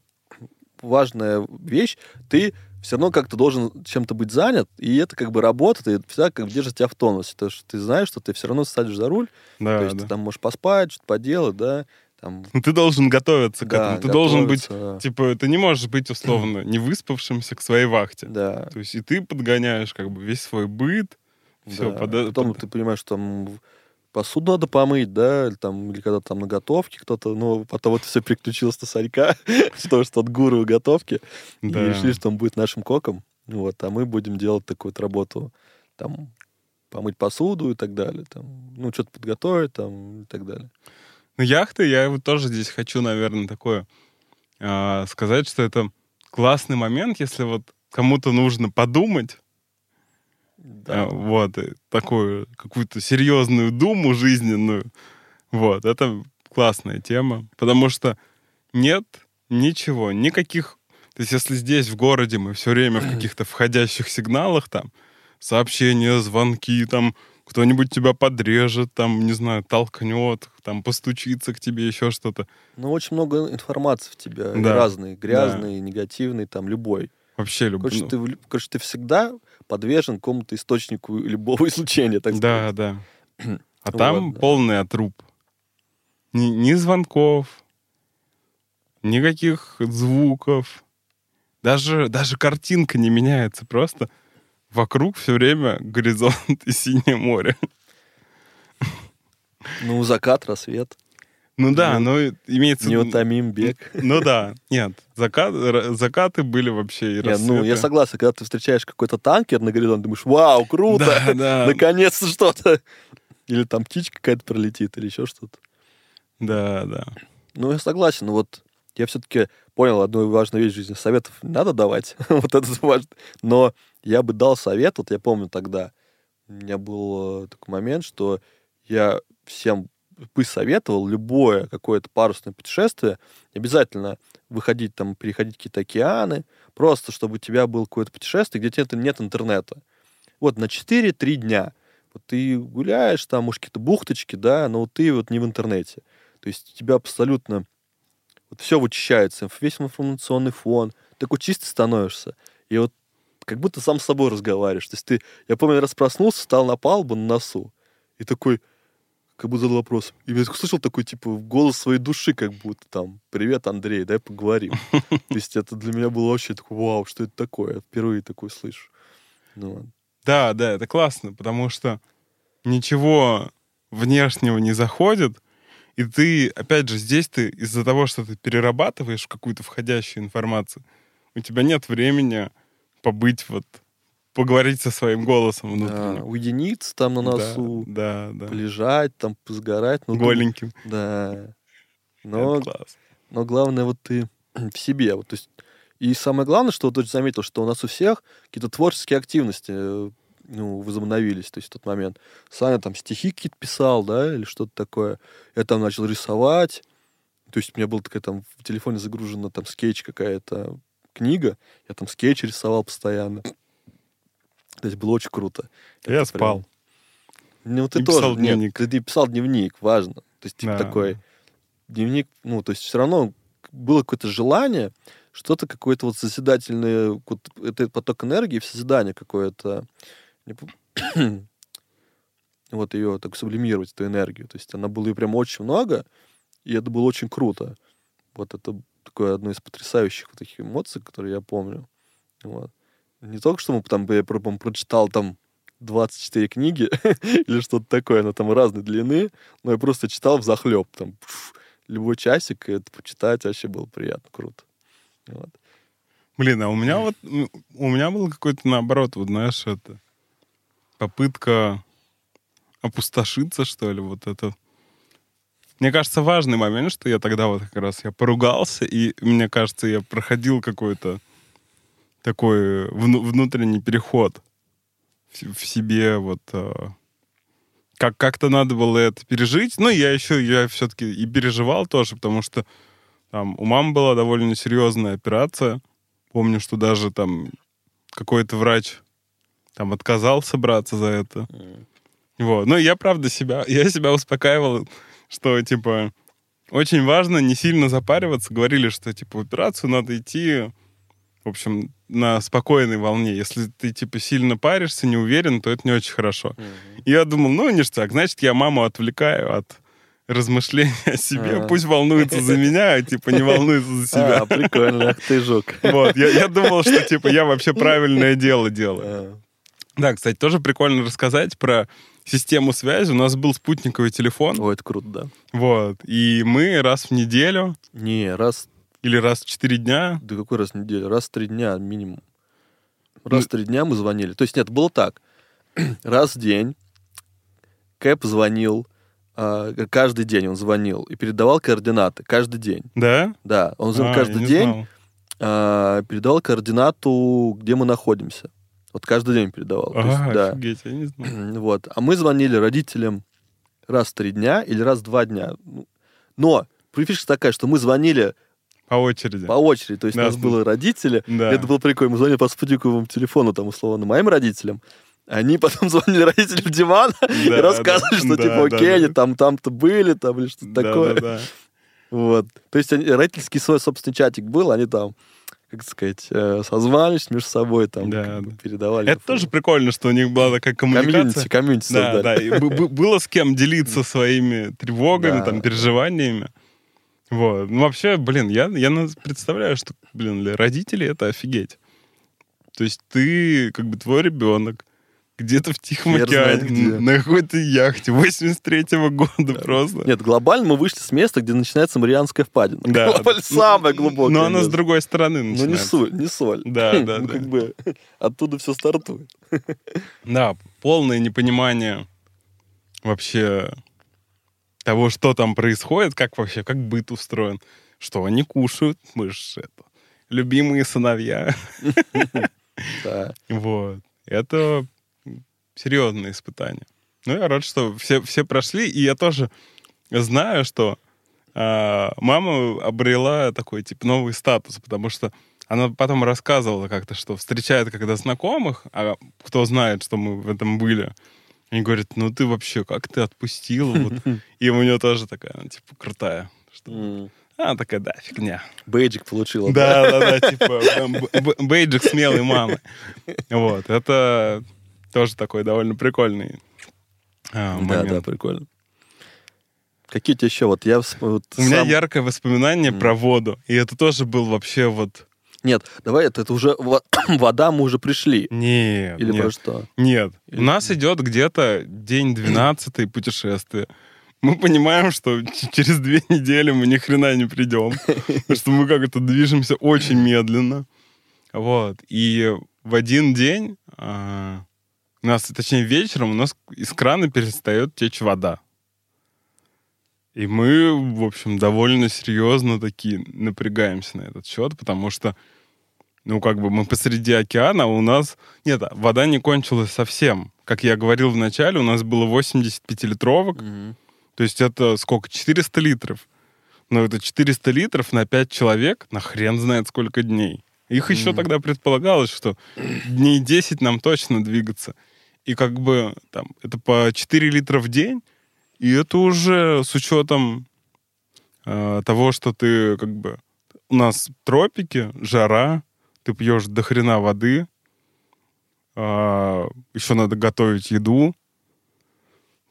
важная вещь, ты все равно как-то должен чем-то быть занят, и это как бы работает, и это всегда как бы держит тебя в тонусе. То, что ты знаешь, что ты все равно садишь за руль, Да, то есть да. ты там можешь поспать, что-то поделать, да, там... Ну, ты должен готовиться к да, этому. Ты должен быть, готовиться, типа, ты не можешь быть, условно, не выспавшимся к своей вахте. Да, То есть и ты подгоняешь, как бы, весь свой быт, Все, Да. Потом ты понимаешь, что там посуду надо помыть, да, или там, или когда там на готовке кто-то, ну, потом это все переключилось на Санька, что что от гуру готовки, и решили, что он будет нашим коком, вот, а мы будем делать такую вот работу, там, помыть посуду и так далее, там, ну, что-то подготовить, там, и так далее. Ну, яхты, я вот тоже здесь хочу, наверное, такое а, сказать, что это классный момент, если вот кому-то нужно подумать, Да. а, вот, такую какую-то серьезную думу жизненную, вот, это классная тема, потому что нет ничего, никаких... То есть если здесь, в городе, мы все время в каких-то входящих сигналах, там, сообщения, звонки, там, кто-нибудь тебя подрежет, там, не знаю, толкнет, там, постучится к тебе, еще что-то. Ну, очень много информации в тебя, Да. разные, грязные, негативные, там, любой. Вообще люблю. Короче, ты, в- короче, ты всегда подвержен какому-то источнику любого излучения, так Да, сказать. да. А Вот, там да. полный отруб. Ни, ни звонков, никаких звуков. Даже, даже картинка не меняется. Просто вокруг все время горизонт и синее море. Ну, закат, рассвет, Ну да, Ну, но имеется... в виду- неутомим бег. Ну да, нет. закат- р- закаты были вообще и Не, ну, я согласен, когда ты встречаешь какой-то танкер на горизонте, думаешь, вау, круто, Да, да, наконец-то что-то. Или там птичка какая-то пролетит, или еще что-то. да, да. Ну, я согласен, но вот я все-таки понял одну важную вещь в жизни. Советов не надо давать, вот это важно. Но я бы дал совет, вот я помню тогда, у меня был э, такой момент, что я всем бы советовал любое какое-то парусное путешествие, обязательно выходить там, переходить какие-то океаны, просто чтобы у тебя было какое-то путешествие, где тебе нет интернета. Вот на 4-3 дня. Вот ты гуляешь, там, может, какие-то бухточки, да, но ты вот не в интернете. То есть у тебя абсолютно вот все вычищается, весь информационный фон, такой чистый становишься. И вот как будто сам с собой разговариваешь. То есть ты, я помню, раз проснулся, встал на палубу на носу, и такой, как бы задал вопрос. И я слышал такой, типа, голос своей души, как будто там, привет, Андрей, дай поговорим. То есть это для меня было вообще такой, вау, что это такое? Я впервые такое слышу. Ну, ладно. Да, да, это классно, потому что ничего внешнего не заходит, и ты, опять же, здесь ты из-за того, что ты перерабатываешь какую-то входящую информацию, у тебя нет времени побыть вот, поговорить со своим голосом Да, внутренним. уединиться там на Да, носу, Да, да. полежать, там, позгорать. Ну, Голеньким. Да. Но. Но главное, вот ты в себе. Вот, то есть, и самое главное, что вот заметил, что у нас у всех какие-то творческие активности э, ну, возобновились, то есть в тот момент. Саня там стихи какие-то писал, да, или что-то такое. Я там начал рисовать. То есть у меня была такая там в телефоне загружена там скетч какая-то книга. Я там скетч рисовал постоянно. То есть было очень круто. Я Это спал. прям- Ну, ты И тоже. писал нет, дневник. ты, ты писал дневник, важно. То есть, типа, Да. такой дневник, ну, то есть все равно было какое-то желание, что-то какое-то вот созидательное, вот это поток энергии в созидание какое-то, вот ее так сублимировать, эту энергию. То есть она была и прям очень много, и это было очень круто. Вот это такое одно из потрясающих вот таких эмоций, которые я помню. Вот. Не только что мы там, я прочитал там 24 книги или что-то такое, она там разной длины, но я просто читал в захлеб, там, пф, любой часик, и это почитать вообще было приятно, круто. Вот. Блин, а у меня вот, у меня было какой-то наоборот, вот знаешь, это попытка опустошиться, что ли, вот это. Мне кажется, важный момент, что я тогда вот как раз я поругался, и мне кажется, я проходил какой-то такой вну- внутренний переход в, себе, вот э, как как-то надо было это пережить. Ну, я еще, я все-таки и переживал тоже, потому что там у мамы была довольно серьезная операция. Помню, что даже там какой-то врач там отказался браться за это. Вот. Ну, я, правда, себя, я себя успокаивал, что, типа, очень важно не сильно запариваться. Говорили, что, типа, в операцию надо идти, в общем, на спокойной волне. Если ты, типа, сильно паришься, не уверен, то это не очень хорошо. И я думал, ну, ништяк, значит, я маму отвлекаю от размышлений о себе. А. Пусть волнуется за меня, а, типа, не волнуется за себя. А, прикольно, ах ты жук. Вот, я, я думал, что, типа, я вообще правильное дело делаю. А, Да, кстати, тоже прикольно рассказать про систему связи. У нас был спутниковый телефон, Ой, это круто, да. вот, и мы раз в неделю Не, раз, или раз в четыре дня, да какой раз в неделю? Раз в три дня минимум. Раз в три дня мы звонили. То есть нет, было так. Раз в день Кэп звонил, а, каждый день он звонил и передавал координаты каждый день. да? Да, он звонил А, каждый день, знал. а, передавал координату, где мы находимся. Вот каждый день передавал. То есть, А, да. офигеть, я не знал. Вот. А мы звонили родителям раз в три дня или раз в два дня. Ну, Но фишка такая, что мы звонили По очереди. по очереди. То есть Да, у нас было родители. Да. Это было прикольно. Мы звонили по спутниковому телефону, там, условно, моим родителям. Они потом звонили родителям Димана и Да, рассказывали, да, что да, типа, да, окей, да. они там, там-то были, там, или что-то Да, такое. да, да. Вот. То есть они- родительский свой собственный чатик был, они там, как сказать, э, созвались между собой, там, Да, да. передавали. Это тоже прикольно, что у них была такая комьюнити, коммуникация. комьюнити Да, создали. да. и было с кем делиться своими тревогами, Да, там, да. переживаниями. Вот. Ну, вообще, блин, я, я представляю, что, блин, для родителей это офигеть. То есть ты, как бы, твой ребенок где-то в Тихом Хер океане, где. на какой-то яхте 83-го года просто. Нет, глобально мы вышли с места, где начинается Марианская впадина. Да. Глобально Ну, самое глубокое. Но она с другой стороны Ну, не начинается. соль, не соль. Да, да, Ну, да. как бы оттуда все стартует. Да, полное непонимание вообще того, что там происходит, как вообще, как быт устроен, что они кушают, мы же это, любимые сыновья. Вот. Это серьезное испытание. Ну, я рад, что все, все прошли, и я тоже знаю, что а, мама обрела такой, типа, новый статус, потому что она потом рассказывала как-то, что встречает когда знакомых, а кто знает, что мы в этом были, и говорит, ну ты вообще, как ты отпустила? Вот. И у нее тоже такая, она, типа, крутая. Что... Она такая, да, фигня. Бейджик получила. Да, да, да, типа бейджик смелой мамы. Вот, это тоже такой довольно прикольный а, Да, да, момент. прикольно. Какие у тебя еще? Вот я... вот У меня яркое воспоминание про воду, и это тоже был вообще вот... Нет, давай, это, это уже... во- Вода, мы уже пришли. Нет, Или нет, про что? нет. Или- У нас идет где-то день 12 путешествия. Мы понимаем, что через две недели мы ни хрена не придем, что мы как-то движемся очень медленно. Вот. И в один день, а, у нас, точнее, вечером у нас из крана перестает течь вода. И мы, в общем, довольно серьезно такие напрягаемся на этот счет, потому что, ну, как бы мы посреди океана, а у нас... Нет, вода не кончилась совсем. Как я говорил в начале, у нас было 80 пятилитровок, Мгм. то есть это сколько? 400 литров. Но это 400 литров на 5 человек на хрен знает сколько дней. Их еще Мгм. тогда предполагалось, что дней 10 нам точно двигаться. И как бы там это по 4 литра в день, и это уже с учетом э, того, что ты как бы... У нас тропики, жара, ты пьешь до хрена воды, еще надо готовить еду.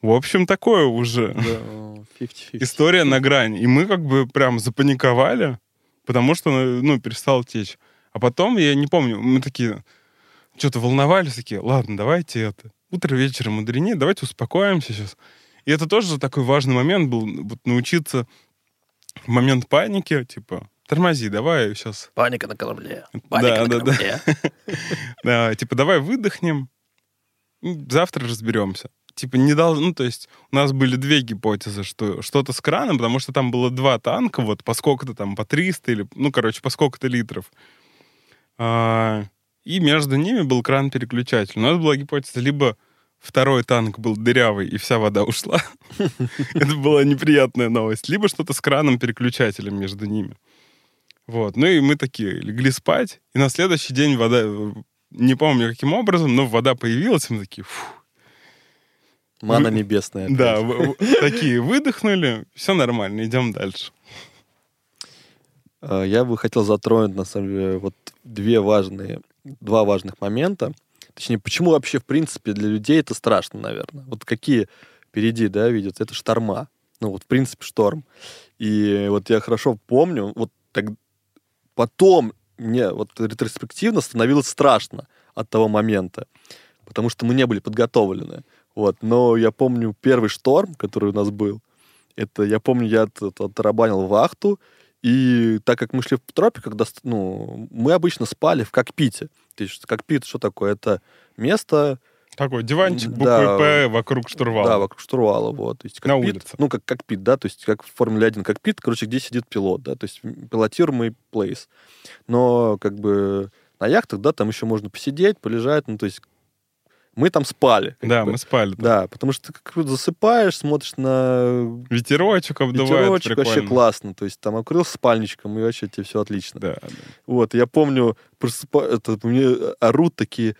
В общем, такое уже Да, о, 50-50. история на грани. И мы как бы прям запаниковали, потому что, ну, перестал течь. А потом, я не помню, мы такие что-то волновались, такие, ладно, давайте это. Утро вечером мудренее, давайте успокоимся сейчас. И это тоже такой важный момент был, вот научиться в момент паники, типа, тормози, давай сейчас, Паника на корабле. Да, Паника на да, да. корабле. да, типа, давай выдохнем, завтра разберемся. Типа, не должно, ну, то есть у нас были две гипотезы, что что-то с краном, потому что там было два танка, вот по сколько-то там, по 300 или, ну, короче, по сколько-то литров. А, и между ними был кран-переключатель. У нас была гипотеза, либо второй танк был дырявый, и вся вода ушла. Это была неприятная новость. Либо что-то с краном-переключателем между ними. Вот. Ну и мы такие легли спать, и на следующий день вода, э, не помню каким образом, но вода появилась, и мы такие, фу. Мана небесная. Да, такие выдохнули, все нормально, идем дальше. А, Я бы хотел затронуть, на самом деле, вот две важные, два важных момента. Точнее, почему вообще, в принципе, для людей это страшно, наверное. Вот какие впереди, да, видят, это шторма. Ну, вот, в принципе, шторм. И вот я хорошо помню, вот так потом мне вот ретроспективно становилось страшно от того момента. потому что мы не были подготовлены. Вот. Но я помню первый шторм, который у нас был, это, я помню, я от- отрабанил вахту, и так как мы шли в тропиках, ну, мы обычно спали в кокпите. Есть кокпит что такое? Это место, Такой диванчик буквы Да. П вокруг штурвала. да, вокруг штурвала, вот. То есть На кокпит, улице. Ну, как кокпит, да, то есть как в Формуле 1 кокпит, короче, где сидит пилот, да, то есть пилотируемый плейс. Но как бы на яхтах, да, там еще можно посидеть, полежать, ну, то есть мы там спали. Да, бы. мы спали. там. Да, потому что ты как засыпаешь, смотришь на Ветерочек обдувает, ветерочек, вообще прикольно. классно. То есть там окрылся спальничком, и вообще тебе все отлично. Да, да. Вот, я помню, просыпа... это, мне орут такие,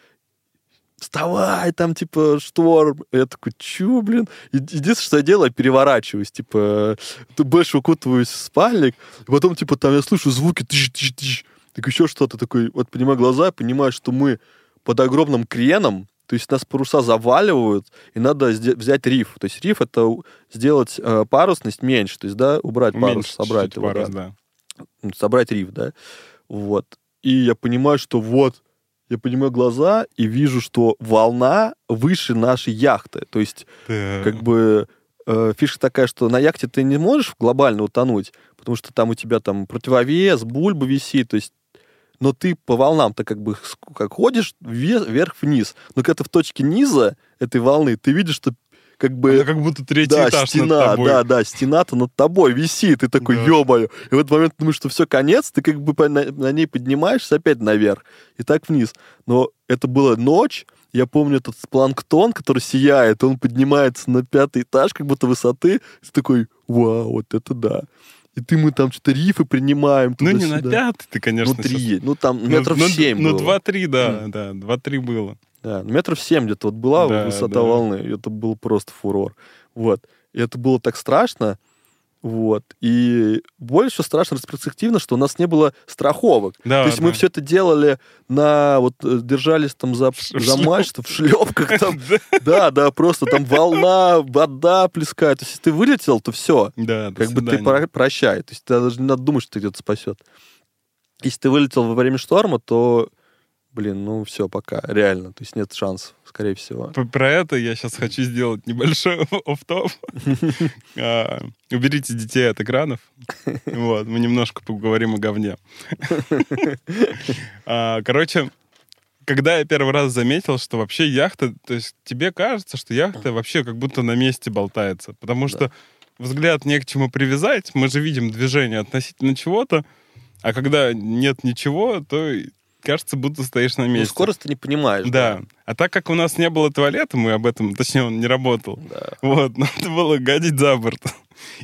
вставай, там, типа, шторм. Я такой, чё, блин? Единственное, что я делаю, я переворачиваюсь, типа, ты больше укутываюсь в спальник, и потом, типа, там я слышу звуки, тыщ, тыщ, тыщ, так еще что-то такое, вот, понимаю глаза, понимаю, что мы под огромным креном, то есть нас паруса заваливают, и надо взять риф. То есть риф — это сделать э, парусность меньше, то есть, да, убрать парус, Уменьшить собрать его, парус, да да. собрать риф, да, вот. И я понимаю, что вот, я понимаю глаза и вижу, что волна выше нашей яхты. То есть, Да. как бы, э, фишка такая, что на яхте ты не можешь глобально утонуть, потому что там у тебя там противовес, бульба висит, то есть но ты по волнам-то как бы как ходишь ве- вверх-вниз. Но когда ты в точке низа этой волны, ты видишь, что как бы... Она как будто третий Да, этаж стена, над тобой. да, да, стена-то над тобой висит, ты такой, Да. ё-моё. И в этот момент думаешь, что все, конец, ты как бы на, на ней поднимаешься опять наверх, и так вниз. Но это была ночь, я помню этот планктон, который сияет, он поднимается на пятый этаж, как будто высоты, и ты такой, вау, вот это да. И ты мы там что-то рифы принимаем Ну, не на пятый ты, конечно. Ну, три, ну там Ну, метров ну, семь Ну, два-три, да, Мгм. да, два-три было. Да, ну, метров семь где-то вот была Да, высота да. волны. и Это был просто фурор. Вот. И это было так страшно. Вот. И больше страшно ретроспективно, что у нас не было страховок. Да, То есть мы да. все это делали на... Вот э, держались там за, за мачту, в шлепках там. Да, Да, просто там волна, вода плескает. То есть если ты вылетел, то все. Да, Как бы ты прощай. То есть даже не надо думать, что тебя где-то спасет. Если ты вылетел во время шторма, то, блин, ну все, пока. Реально. То есть нет шансов, скорее всего. Про это я сейчас хочу сделать небольшой офф-топ. А, Уберите детей от экранов. Вот, мы немножко поговорим о говне. А, Короче, когда я первый раз заметил, что вообще яхта, то есть тебе кажется, что яхта вообще как будто на месте болтается, потому что взгляд не к чему привязать, мы же видим движение относительно чего-то, а когда нет ничего, то кажется, будто стоишь на Ну, месте. скорость ты не понимаешь. Да. А так как у нас не было туалета, мы об этом, точнее, он не работал. Да. Вот, надо было гадить за борт.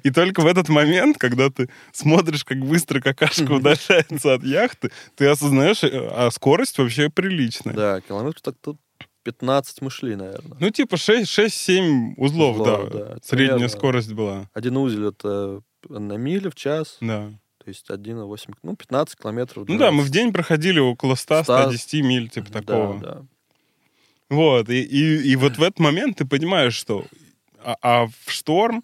И только в этот момент, когда ты смотришь, как быстро какашка удаляется от яхты, ты осознаешь, э, а скорость вообще приличная. Да, километров так тут 15 мы шли, наверное. Ну, типа 6-7 узлов, Узлов, да. да. Средняя скорость была. Один узел это на миле в час, Да. То есть 1,8, ну, 15 километров. Ну да, мы в 12. день проходили около 100-110 миль, типа Да, такого. да. Вот, и, и, и вот в этот момент ты понимаешь, что а, а в шторм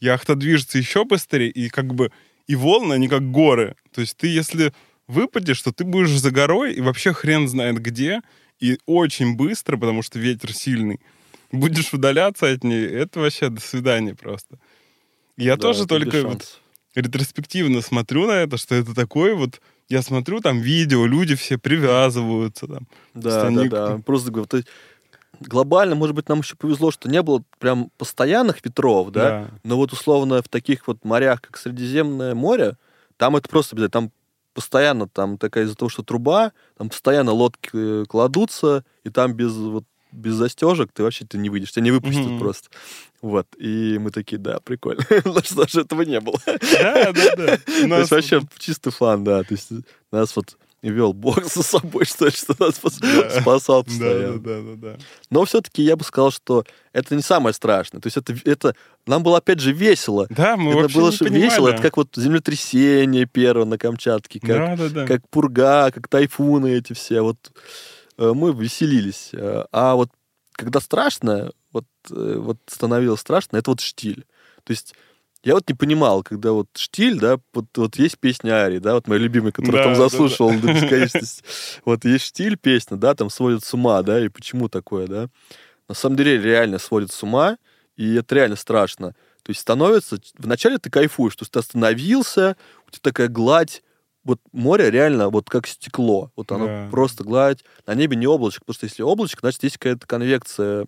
яхта движется еще быстрее, и как бы и волны, они как горы. То есть ты, если выпадешь, то ты будешь за горой, и вообще хрен знает где, и очень быстро, потому что ветер сильный, будешь удаляться от нее, это вообще до свидания просто. Я Да, тоже только вот. Ретроспективно смотрю на это, что это такое вот... Я смотрю там видео, люди все привязываются там. Да, они- да, да. Просто говорю, то есть глобально, может быть, нам еще повезло, что не было прям постоянных ветров, да? Да. Но вот условно в таких вот морях, как Средиземное море, там это просто обязательно, там постоянно там такая из-за того, что труба, там постоянно лодки э, кладутся, и там без вот без застежек ты вообще ты не выйдешь, тебя не выпустят Мгм. просто. Вот. И мы такие, да, прикольно. У нас даже этого не было. Да, да, да. То есть вообще чистый фан, да. То есть нас вот и вел Бог за собой, что, что нас Да. спасал постоянно. да, да, да, да. Но все-таки я бы сказал, что это не самое страшное. То есть это, это нам было опять же весело. Да, мы это было не что весело. Это как вот землетрясение первое на Камчатке, как, Да, да, да. как пурга, как тайфуны эти все. Вот мы веселились. Э, А вот когда страшно, вот, э, вот становилось страшно, это вот штиль. То есть Я вот не понимал, когда вот штиль, да, вот, вот есть песня Ари, да, вот моя любимая, которую Да, там да, заслушал до бесконечности. Вот есть штиль песня, да, там сводит с ума, да, и почему такое, да. На самом деле реально сводит с ума, и это реально страшно. То есть становится... Вначале ты кайфуешь, то есть ты остановился, у тебя такая гладь, вот море реально вот как стекло. Вот оно Да. просто гладь. На небе не облачко, потому что если облачко, значит, есть какая-то конвекция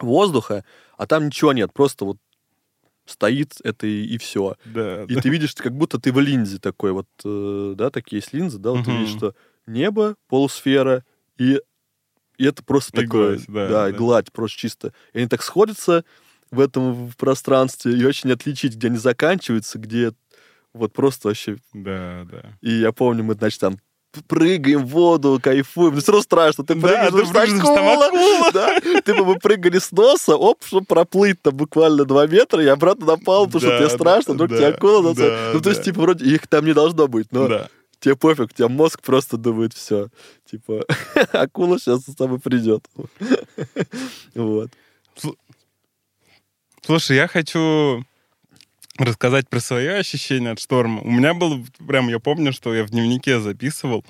воздуха, а там ничего нет, просто вот стоит это и, все. Да, И да. ты видишь, как будто ты в линзе такой, вот, э, да, такие есть линзы, да, вот ты Мгм. видишь, что небо, полусфера, и, и это просто И такое, гладь, да, да, и да. гладь просто чисто. И они так сходятся в этом в пространстве, и очень отличить, где они заканчиваются, где вот просто вообще... Да, да. И я помню, мы, значит, там прыгаем в воду, кайфуем. Ну, все равно страшно. Ты Да, прыгаешь, ты потому что прыгаешь, акула. акула. Да, ты бы мы прыгали с носа, оп, чтобы проплыть там буквально 2 метра и обратно на палубу, потому что Да, тебе да, страшно, вдруг да, тебя акула на да, Ну, то есть, да. типа, вроде их там не должно быть, но Да. тебе пофиг, у тебя мозг просто думает, все, типа, акула сейчас с тобой придет. Вот. Слушай, я хочу рассказать про свои ощущения от шторма. У меня был, прям, я помню, что я в дневнике записывал.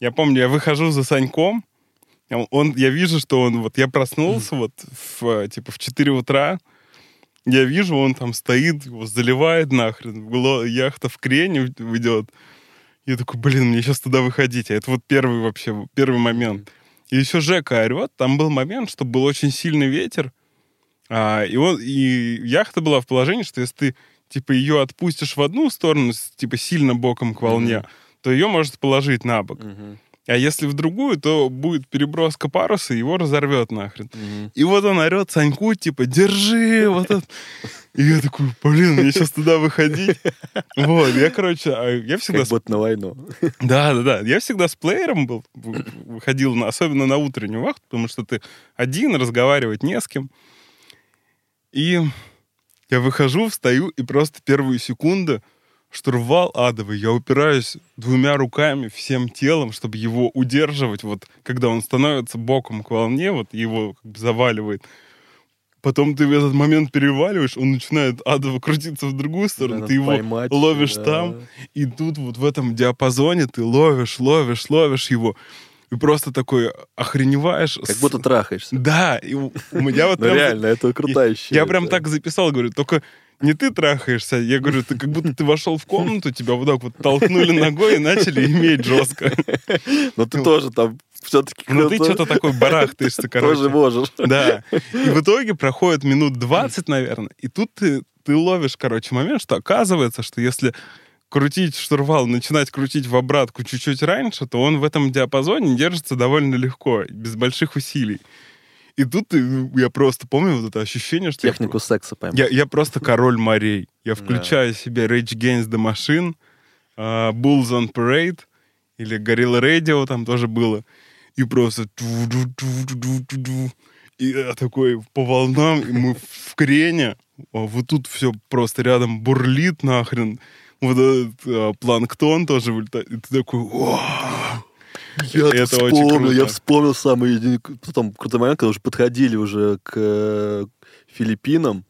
Я помню, я выхожу за Саньком, а он, я вижу, что он, вот я проснулся вот в, типа в 4 утра, я вижу, он там стоит, его заливает нахрен, яхта в крене идет. Я такой, блин, мне сейчас туда выходить. А это вот первый вообще, первый момент. И еще Жека орет. Там был момент, что был очень сильный ветер. А, и, он, и яхта была в положении, что если ты типа ее отпустишь в одну сторону, типа сильно боком к волне, Мгм. то ее может положить на бок. Мгм. А если в другую, то будет переброска паруса, его разорвет нахрен. Мгм. И вот он орет Саньку, типа, держи, вот это. И я такой, блин, мне сейчас туда выходить. Вот, я, короче, а я всегда... Как с- будто на войну. Да, да, да. Я всегда с плеером был, вы- выходил, на, особенно на утреннюю вахту, потому что ты один, разговаривать не с кем. И я выхожу, встаю, и просто первые секунды штурвал адовый. Я упираюсь двумя руками, всем телом, чтобы его удерживать, вот когда он становится боком к волне, вот его как бы заваливает. Потом ты в этот момент переваливаешь, он начинает адово крутиться в другую сторону, Надо ты его поймать, ловишь да. там, и тут вот в этом диапазоне ты ловишь, ловишь, ловишь его, и просто такой охреневаешь. Как будто трахаешься. Да, и у меня вот Ну реально, это крутая Я прям так записал, говорю, только не ты трахаешься, я говорю, ты как будто ты вошел в комнату, тебя вот так вот толкнули ногой и начали иметь жестко. Но ты тоже там все-таки Ну ты что-то такой барахтаешься, короче. тоже можешь. Да. И в итоге проходит минут 20, наверное, и тут ты, ты ловишь, короче, момент, что оказывается, что если крутить штурвал, начинать крутить в обратку чуть-чуть раньше, то он в этом диапазоне держится довольно легко, без больших усилий. И тут ну, я просто помню вот это ощущение, что я Технику секса поймал. я, я просто король морей. Я включаю себе Rage Against the Machine, а, Bulls on Parade или Gorilla Radio там тоже было. И просто... И я такой по волнам, и мы в крене. А вот тут все просто рядом бурлит нахрен. Вот этот а, планктон тоже вылетает. И ты такой... «О!» Я Это вспомнил, я вспомнил самый потом крутой момент, когда уже подходили уже к э, Филиппинам,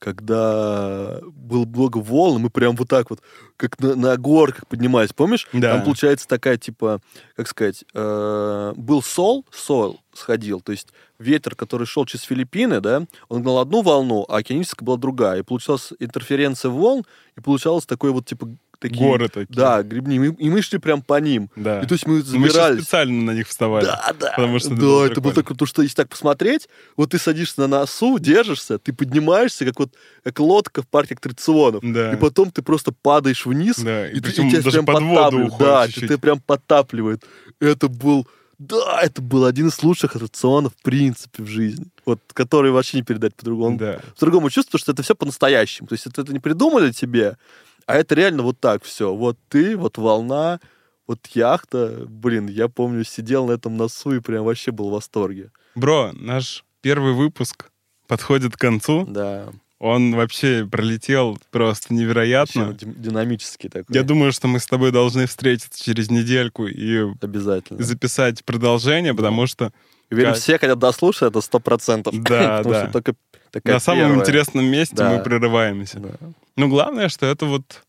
когда был много волн, мы прям вот так вот, как на, на горках поднимались, помнишь? Да. Там получается такая, типа, как сказать, э, был сол, сол сходил, то есть ветер, который шел через Филиппины, да, он гнал одну волну, а океаническая была другая, и получалась интерференция волн, и получалось такой вот, типа, такие... Горы такие. Да, грибни, мы- и мы шли прям по ним. Да. И то есть мы Мы забирались. специально на них вставали. Да, да. Потому что это да, было это было так круто, что если так посмотреть, вот ты садишься на носу, держишься, ты поднимаешься, как вот как лодка в парке аттракционов. Да. И потом ты просто падаешь вниз, Да, и и, ты- и тебя даже прям под подтапливает. Да, чуть-чуть. ты прям подтапливает. Это был... Да, это был один из лучших аттракционов, в принципе, в жизни. Вот, который вообще не передать по-другому. Да. По-другому чувствую, что это все по-настоящему. То есть это, это не придумали тебе, а это реально вот так все. Вот ты, вот волна, вот яхта. Блин, я помню, сидел на этом носу и прям вообще был в восторге. Бро, наш первый выпуск подходит к концу. Да. Он вообще пролетел просто невероятно. Вообще ди- динамический такой. Я думаю, что мы с тобой должны встретиться через недельку и Обязательно. записать продолжение, потому что Уверен, как- все хотят дослушать, это сто процентов. Да, Потому да. что только Такая на самом первая. интересном месте Да. мы прерываемся. Да. Но главное, что это вот...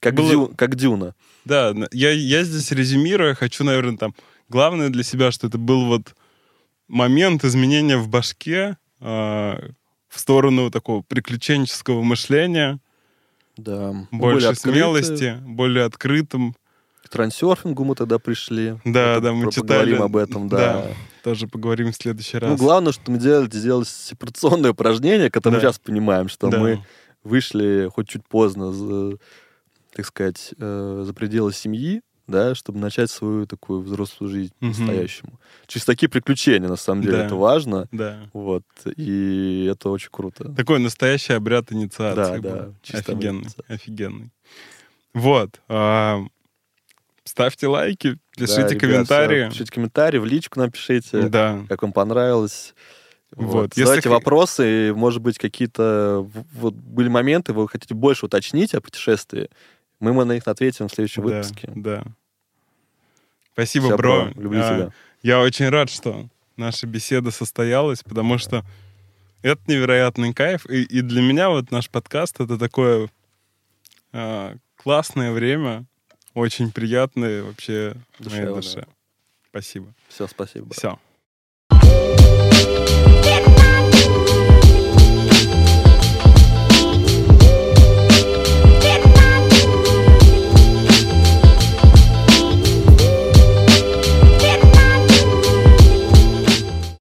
Как, Было- Дю- как Дюна. Да, я, я здесь резюмирую, хочу, наверное, там... Главное для себя, что это был вот момент изменения в башке а, в сторону такого приключенческого мышления, Да. Мы больше открыты. смелости, более открытым. К трансерфингу мы тогда пришли. Да, Это да, мы читали. Об этом, да. Тоже поговорим в следующий раз. Ну, главное, что мы делали, сделали сепарационное упражнение, которое мы Да. сейчас понимаем, что Да. мы вышли хоть чуть поздно, за, так сказать, э, за пределы семьи, да, чтобы начать свою такую взрослую жизнь Мгм. по-настоящему. Через такие приключения, на самом деле, Да. это важно. Да. Вот. И это очень круто. Такой настоящий обряд инициации. Да, да, был. чистая Офигенный, инициация. офигенный. Вот. а, ставьте лайки, Да, пишите ребят, комментарии. Пишите комментарии, в личку напишите, Да. как вам понравилось. Вот, Вот. если вопросы, и, может быть, какие-то вот были моменты, вы хотите больше уточнить о путешествии, мы, мы на них ответим в следующем Да, выпуске. да. Спасибо, Всё, бро. Люблю А, тебя. Я очень рад, что наша беседа состоялась, потому что это невероятный кайф. И, и для меня вот наш подкаст — это такое а, классное время, очень приятные вообще Душевно. моей душе. Спасибо. Все, спасибо. Все.